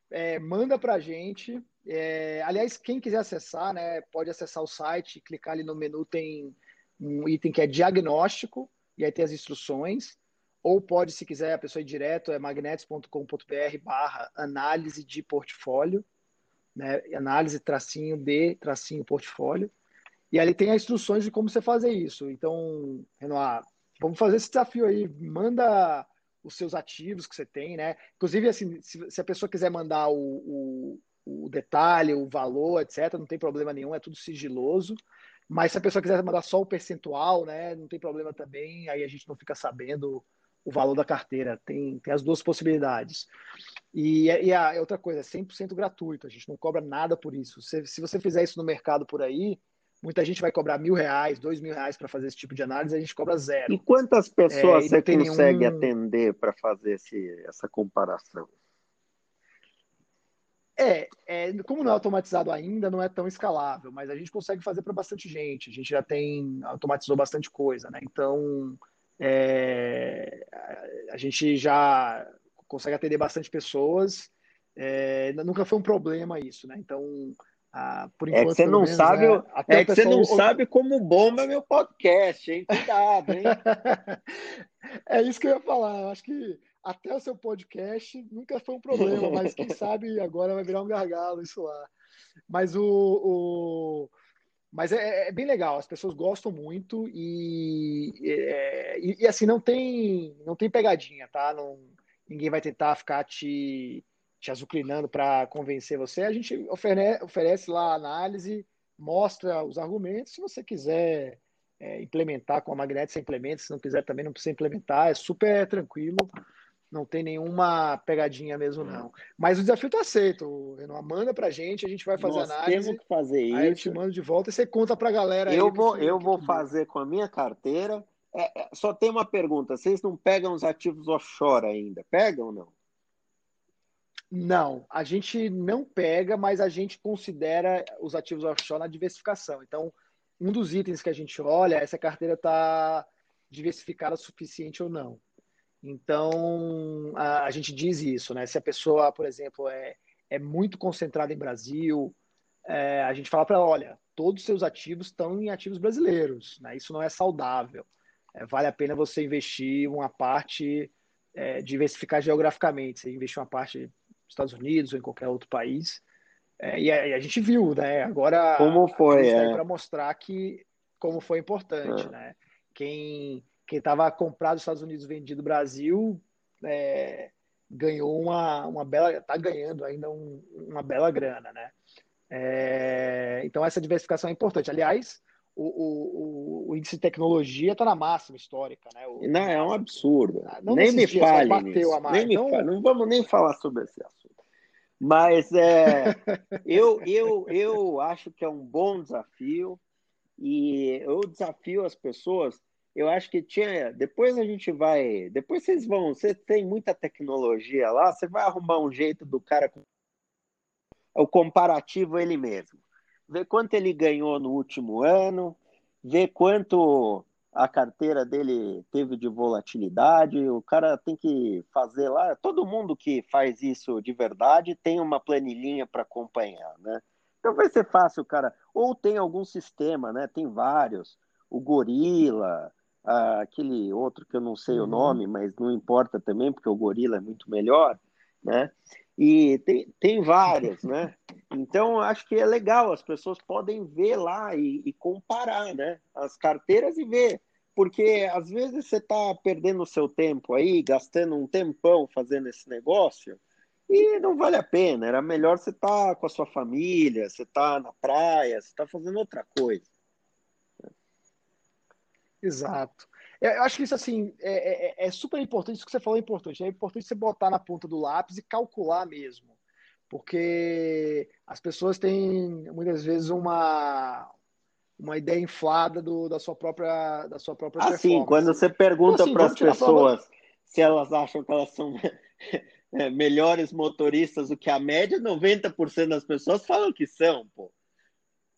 É, manda para a gente. É, aliás, quem quiser acessar, né, pode acessar o site, clicar ali no menu, tem um item que é diagnóstico, e aí tem as instruções. Ou pode, se quiser, a pessoa ir direto, é magnetos.com.br barra análise de portfólio, né, análise tracinho de tracinho portfólio. E ali tem as instruções de como você fazer isso. Então, Renoir, vamos fazer esse desafio aí. Manda os seus ativos que você tem, né? Inclusive, assim, se, se a pessoa quiser mandar o, o, o, detalhe, o valor, etc., não tem problema nenhum, é tudo sigiloso. Mas se a pessoa quiser mandar só o percentual, né, não tem problema também, aí a gente não fica sabendo o valor da carteira. Tem, tem as duas possibilidades. E, e a outra coisa, é 100% gratuito, a gente não cobra nada por isso. Se, se você fizer isso no mercado por aí, Muita gente vai cobrar mil reais, dois mil reais para fazer esse tipo de análise, a gente cobra zero. E quantas pessoas é, você consegue nenhum... atender para fazer esse, essa comparação? É, é, como não é automatizado ainda, não é tão escalável, mas a gente consegue fazer para bastante gente. A gente já tem, automatizou bastante coisa, né? Então, é, a gente já consegue atender bastante pessoas. É, nunca foi um problema isso, né? Então, ah, por enquanto, é que você não menos, sabe, é, é que você não sabe como bomba meu podcast, hein? Cuidado, hein? é isso que eu ia falar. Eu acho que até o seu podcast nunca foi um problema, mas quem sabe agora vai virar um gargalo isso lá. Mas o, o... mas é, é, bem legal. As pessoas gostam muito e, é, e, e, assim não tem não tem pegadinha, tá? Não, ninguém vai tentar ficar te te azucrinando para convencer você, a gente oferece, oferece lá a análise, mostra os argumentos. Se você quiser é, implementar com a Magneto, você implementa. Se não quiser, também não precisa implementar. É super tranquilo. Não tem nenhuma pegadinha mesmo, não. Mas o desafio está aceito, Renan. Manda para a gente, a gente vai fazer Nós análise. Temos que fazer isso. Aí eu te mando de volta e você conta para a galera. Eu vou, eu vou fazer com a minha carteira. É, é, só tem uma pergunta: vocês não pegam os ativos offshore ainda? Pegam ou não? Não, a gente não pega, mas a gente considera os ativos offshore na diversificação. Então, um dos itens que a gente olha é se a carteira está diversificada o suficiente ou não. Então, a, a, gente diz isso, né? Se a pessoa, por exemplo, é, é muito concentrada em Brasil, é, a gente fala para ela, olha, todos os seus ativos estão em ativos brasileiros, né? Isso não é saudável. É, vale a pena você investir uma parte, é, diversificar geograficamente. Você investir uma parte Estados Unidos ou em qualquer outro país. É, e, a, e, a, gente viu, né? Agora como foi é. para mostrar que como foi importante, é. né? Quem quem estava comprado nos Estados Unidos vendido no Brasil é, ganhou uma, uma bela está ganhando ainda um, uma bela grana, né? É, então essa diversificação é importante. Aliás, o, o, o, índice de tecnologia está na máxima histórica, né? O, não, é um absurdo. Nem me fale nisso. Nem me fale. Não vamos nem falar sobre esse assunto. Mas é, eu, eu, eu acho que é um bom desafio e eu desafio as pessoas. Eu acho que tinha. Depois a gente vai. Depois vocês vão. Você tem muita tecnologia lá, você vai arrumar um jeito do cara. O comparativo ele mesmo. Ver quanto ele ganhou no último ano, ver quanto a carteira dele teve de volatilidade, o cara tem que fazer lá. Todo mundo que faz isso de verdade tem uma planilhinha para acompanhar, né? Então vai ser fácil, cara. Ou tem algum sistema, né? Tem vários. O Gorila, aquele outro que eu não sei uhum. o nome, mas não importa também, porque o Gorila é muito melhor, né? E tem, tem várias, né? Então, acho que é legal, as pessoas podem ver lá e, e comparar, né? As carteiras e ver. Porque às vezes você está perdendo o seu tempo aí, gastando um tempão fazendo esse negócio, e não vale a pena. Era melhor você estar tá com a sua família, você está na praia, você está fazendo outra coisa. Exato. Eu acho que isso assim é, é, é, super importante, isso que você falou é importante. É importante você botar na ponta do lápis e calcular mesmo. Porque as pessoas têm muitas vezes uma, uma ideia inflada do, da sua própria da sua própria assim, quando você pergunta então, assim, para as pessoas se elas acham que elas são é, melhores motoristas do que a média, 90% das pessoas falam que são, pô.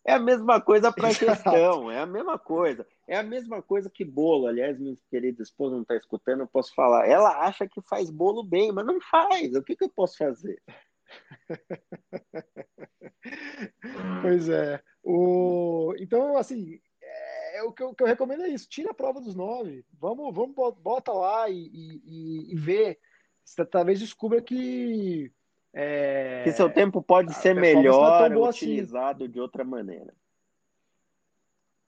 É a mesma coisa para questão, é a mesma coisa. É a mesma coisa que bolo. Aliás, minha querida esposa não está escutando, eu posso falar. Ela acha que faz bolo bem, mas não faz. O que, que eu posso fazer? pois é. O... Então, assim, é, o, que eu, o que eu recomendo é isso. Tira a prova dos nove. Vamos, vamos bota lá e, e, e vê. Você talvez descubra que. É... Que seu tempo pode ser é melhor é utilizado assim. de outra maneira.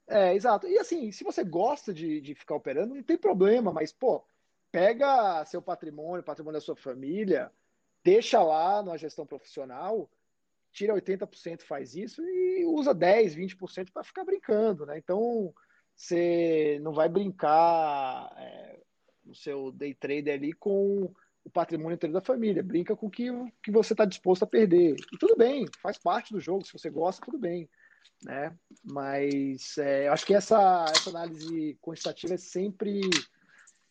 É, exato. E assim, se você gosta de, de ficar operando, não tem problema, mas, pô, pega seu patrimônio, patrimônio da sua família, deixa lá na gestão profissional, tira 80%, faz isso e usa 10, 20% para ficar brincando, né? Então, você não vai brincar é, no seu day trader ali com o patrimônio inteiro da família, brinca com o que, que você está disposto a perder. E tudo bem, faz parte do jogo, se você gosta, tudo bem né? Mas é, eu acho que essa, essa análise quantitativa é sempre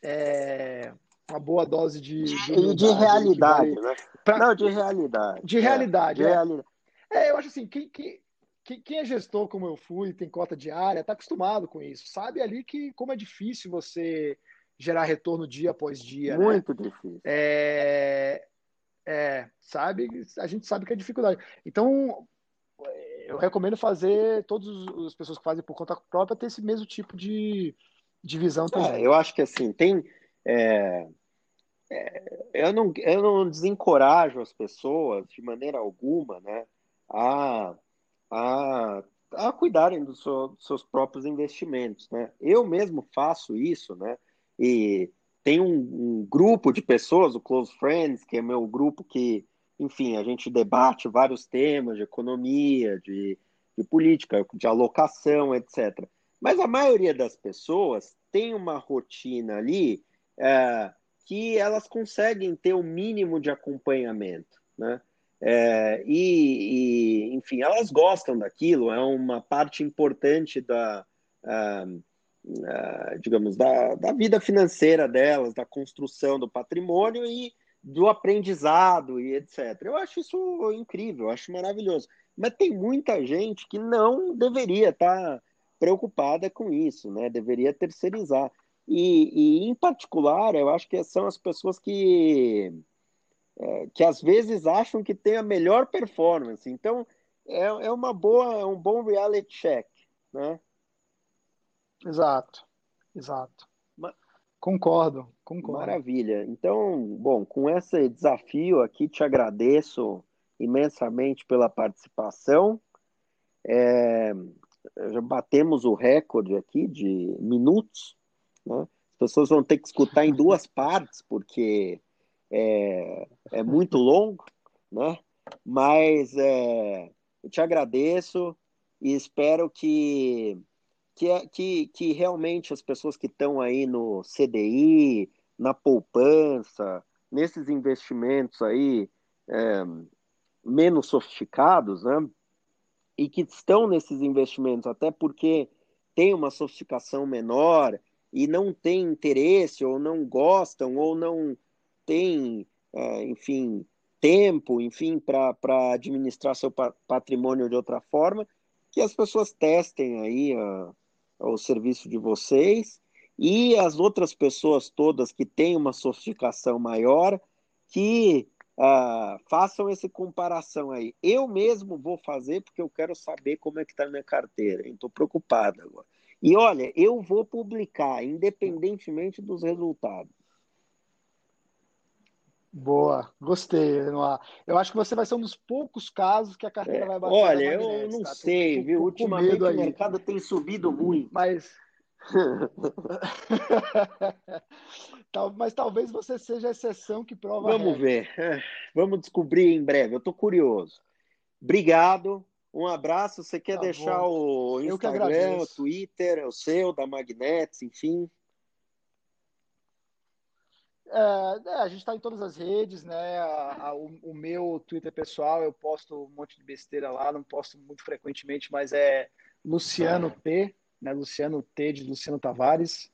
é, uma boa dose de de, de realidade, vale... né? Pra... Não, de realidade. De realidade, é. De é. realidade. É, eu acho assim, quem, quem, quem é gestor como eu fui, tem cota diária, está acostumado com isso. Sabe ali que como é difícil você gerar retorno dia após dia. Né? Muito né? difícil. É, é, sabe, a gente sabe que é dificuldade. Então, eu recomendo fazer, todas as pessoas que fazem por conta própria, ter esse mesmo tipo de, de visão é, também. Eu acho que assim, tem. É, é, eu, não, eu não desencorajo as pessoas de maneira alguma né, a, a, a cuidarem do seu, dos seus próprios investimentos. Né? Eu mesmo faço isso, né? E tem um, um grupo de pessoas, o Close Friends, que é meu grupo que enfim, a gente debate vários temas de economia, de, de política, de alocação, etc. Mas a maioria das pessoas tem uma rotina ali é, que elas conseguem ter o um mínimo de acompanhamento, né? É, e, e, enfim, elas gostam daquilo, é uma parte importante da, uh, uh, digamos, da, da vida financeira delas, da construção do patrimônio e do aprendizado e etc. Eu acho isso incrível, eu acho maravilhoso. Mas tem muita gente que não deveria estar preocupada com isso, né? Deveria terceirizar. E, e em particular, eu acho que são as pessoas que é, que às vezes acham que tem a melhor performance. Então é, é uma boa, é um bom reality check, né? Exato, exato. Concordo, concordo. Maravilha. Então, bom, com esse desafio aqui, te agradeço imensamente pela participação. É, já batemos o recorde aqui de minutos. Né? As pessoas vão ter que escutar em duas partes, porque é, é muito longo, né? Mas é, eu te agradeço e espero que que, é, que, que realmente as pessoas que estão aí no CDI, na poupança, nesses investimentos aí é, menos sofisticados, né? E que estão nesses investimentos, até porque tem uma sofisticação menor e não tem interesse, ou não gostam, ou não tem, é, enfim, tempo, enfim, para administrar seu patrimônio de outra forma, que as pessoas testem aí a, o serviço de vocês e as outras pessoas todas que têm uma sofisticação maior que uh, façam essa comparação aí. Eu mesmo vou fazer porque eu quero saber como é que está a minha carteira. Estou preocupado agora. E olha, eu vou publicar, independentemente dos resultados. Boa, gostei, Renoir. Eu acho que você vai ser um dos poucos casos que a carteira é, vai bater. Olha, eu não tá? sei, viu? Ultimamente o mercado tem subido muito. Mas. Mas talvez você seja a exceção que prova. Vamos ver. É, vamos descobrir em breve. Eu estou curioso. Obrigado. Um abraço. Você quer tá deixar bom. o Instagram, o Twitter, o seu, da Magnets, enfim? É, é, a gente está em todas as redes, né? A, a, o, o, meu Twitter pessoal, eu posto um monte de besteira lá, não posto muito frequentemente, mas é Luciano T, né? Luciano T de Luciano Tavares.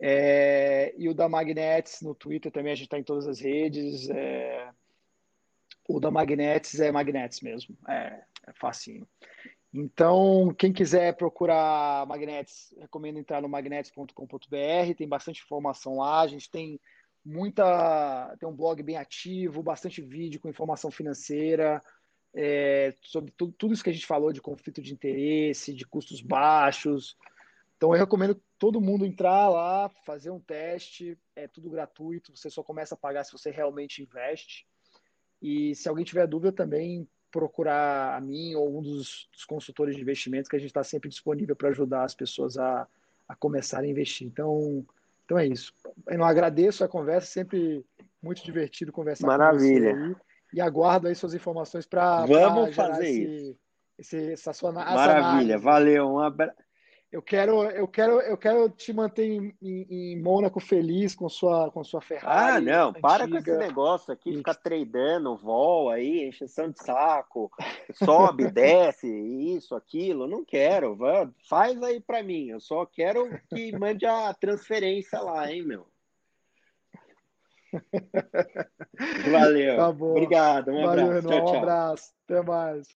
É, e o da Magnets no Twitter também, a gente está em todas as redes. É, O da Magnets é Magnets mesmo, é, é facinho. Então, quem quiser procurar Magnets, recomendo entrar no magnets.com.br, tem bastante informação lá, a gente tem muita, tem um blog bem ativo, bastante vídeo com informação financeira, é, sobre tudo, tudo isso que a gente falou de conflito de interesse, de custos baixos. Então, eu recomendo todo mundo entrar lá, fazer um teste, é tudo gratuito, você só começa a pagar se você realmente investe. E se alguém tiver dúvida também, procurar a mim ou um dos, dos consultores de investimentos, que a gente está sempre disponível para ajudar as pessoas a, a começar a investir. Então, então é isso. Eu não agradeço a conversa, sempre muito divertido conversar Maravilha. com você aí. E aguardo aí suas informações para Vamos fazer esse, isso. Esse, essa sua Maravilha, valeu. Um abraço. Eu quero, eu quero, eu quero te manter em, em, em Mônaco feliz com sua, com sua Ferrari. Ah, não, antiga. para com esse negócio aqui, ficar tradando, vol aí, encheção de saco, sobe, desce, isso, aquilo. Não quero, faz aí para mim. Eu só quero que mande a transferência lá, hein, meu. Valeu. Tá. Obrigado, um Valeu, abraço. Tchau, tchau. Um abraço. Até mais.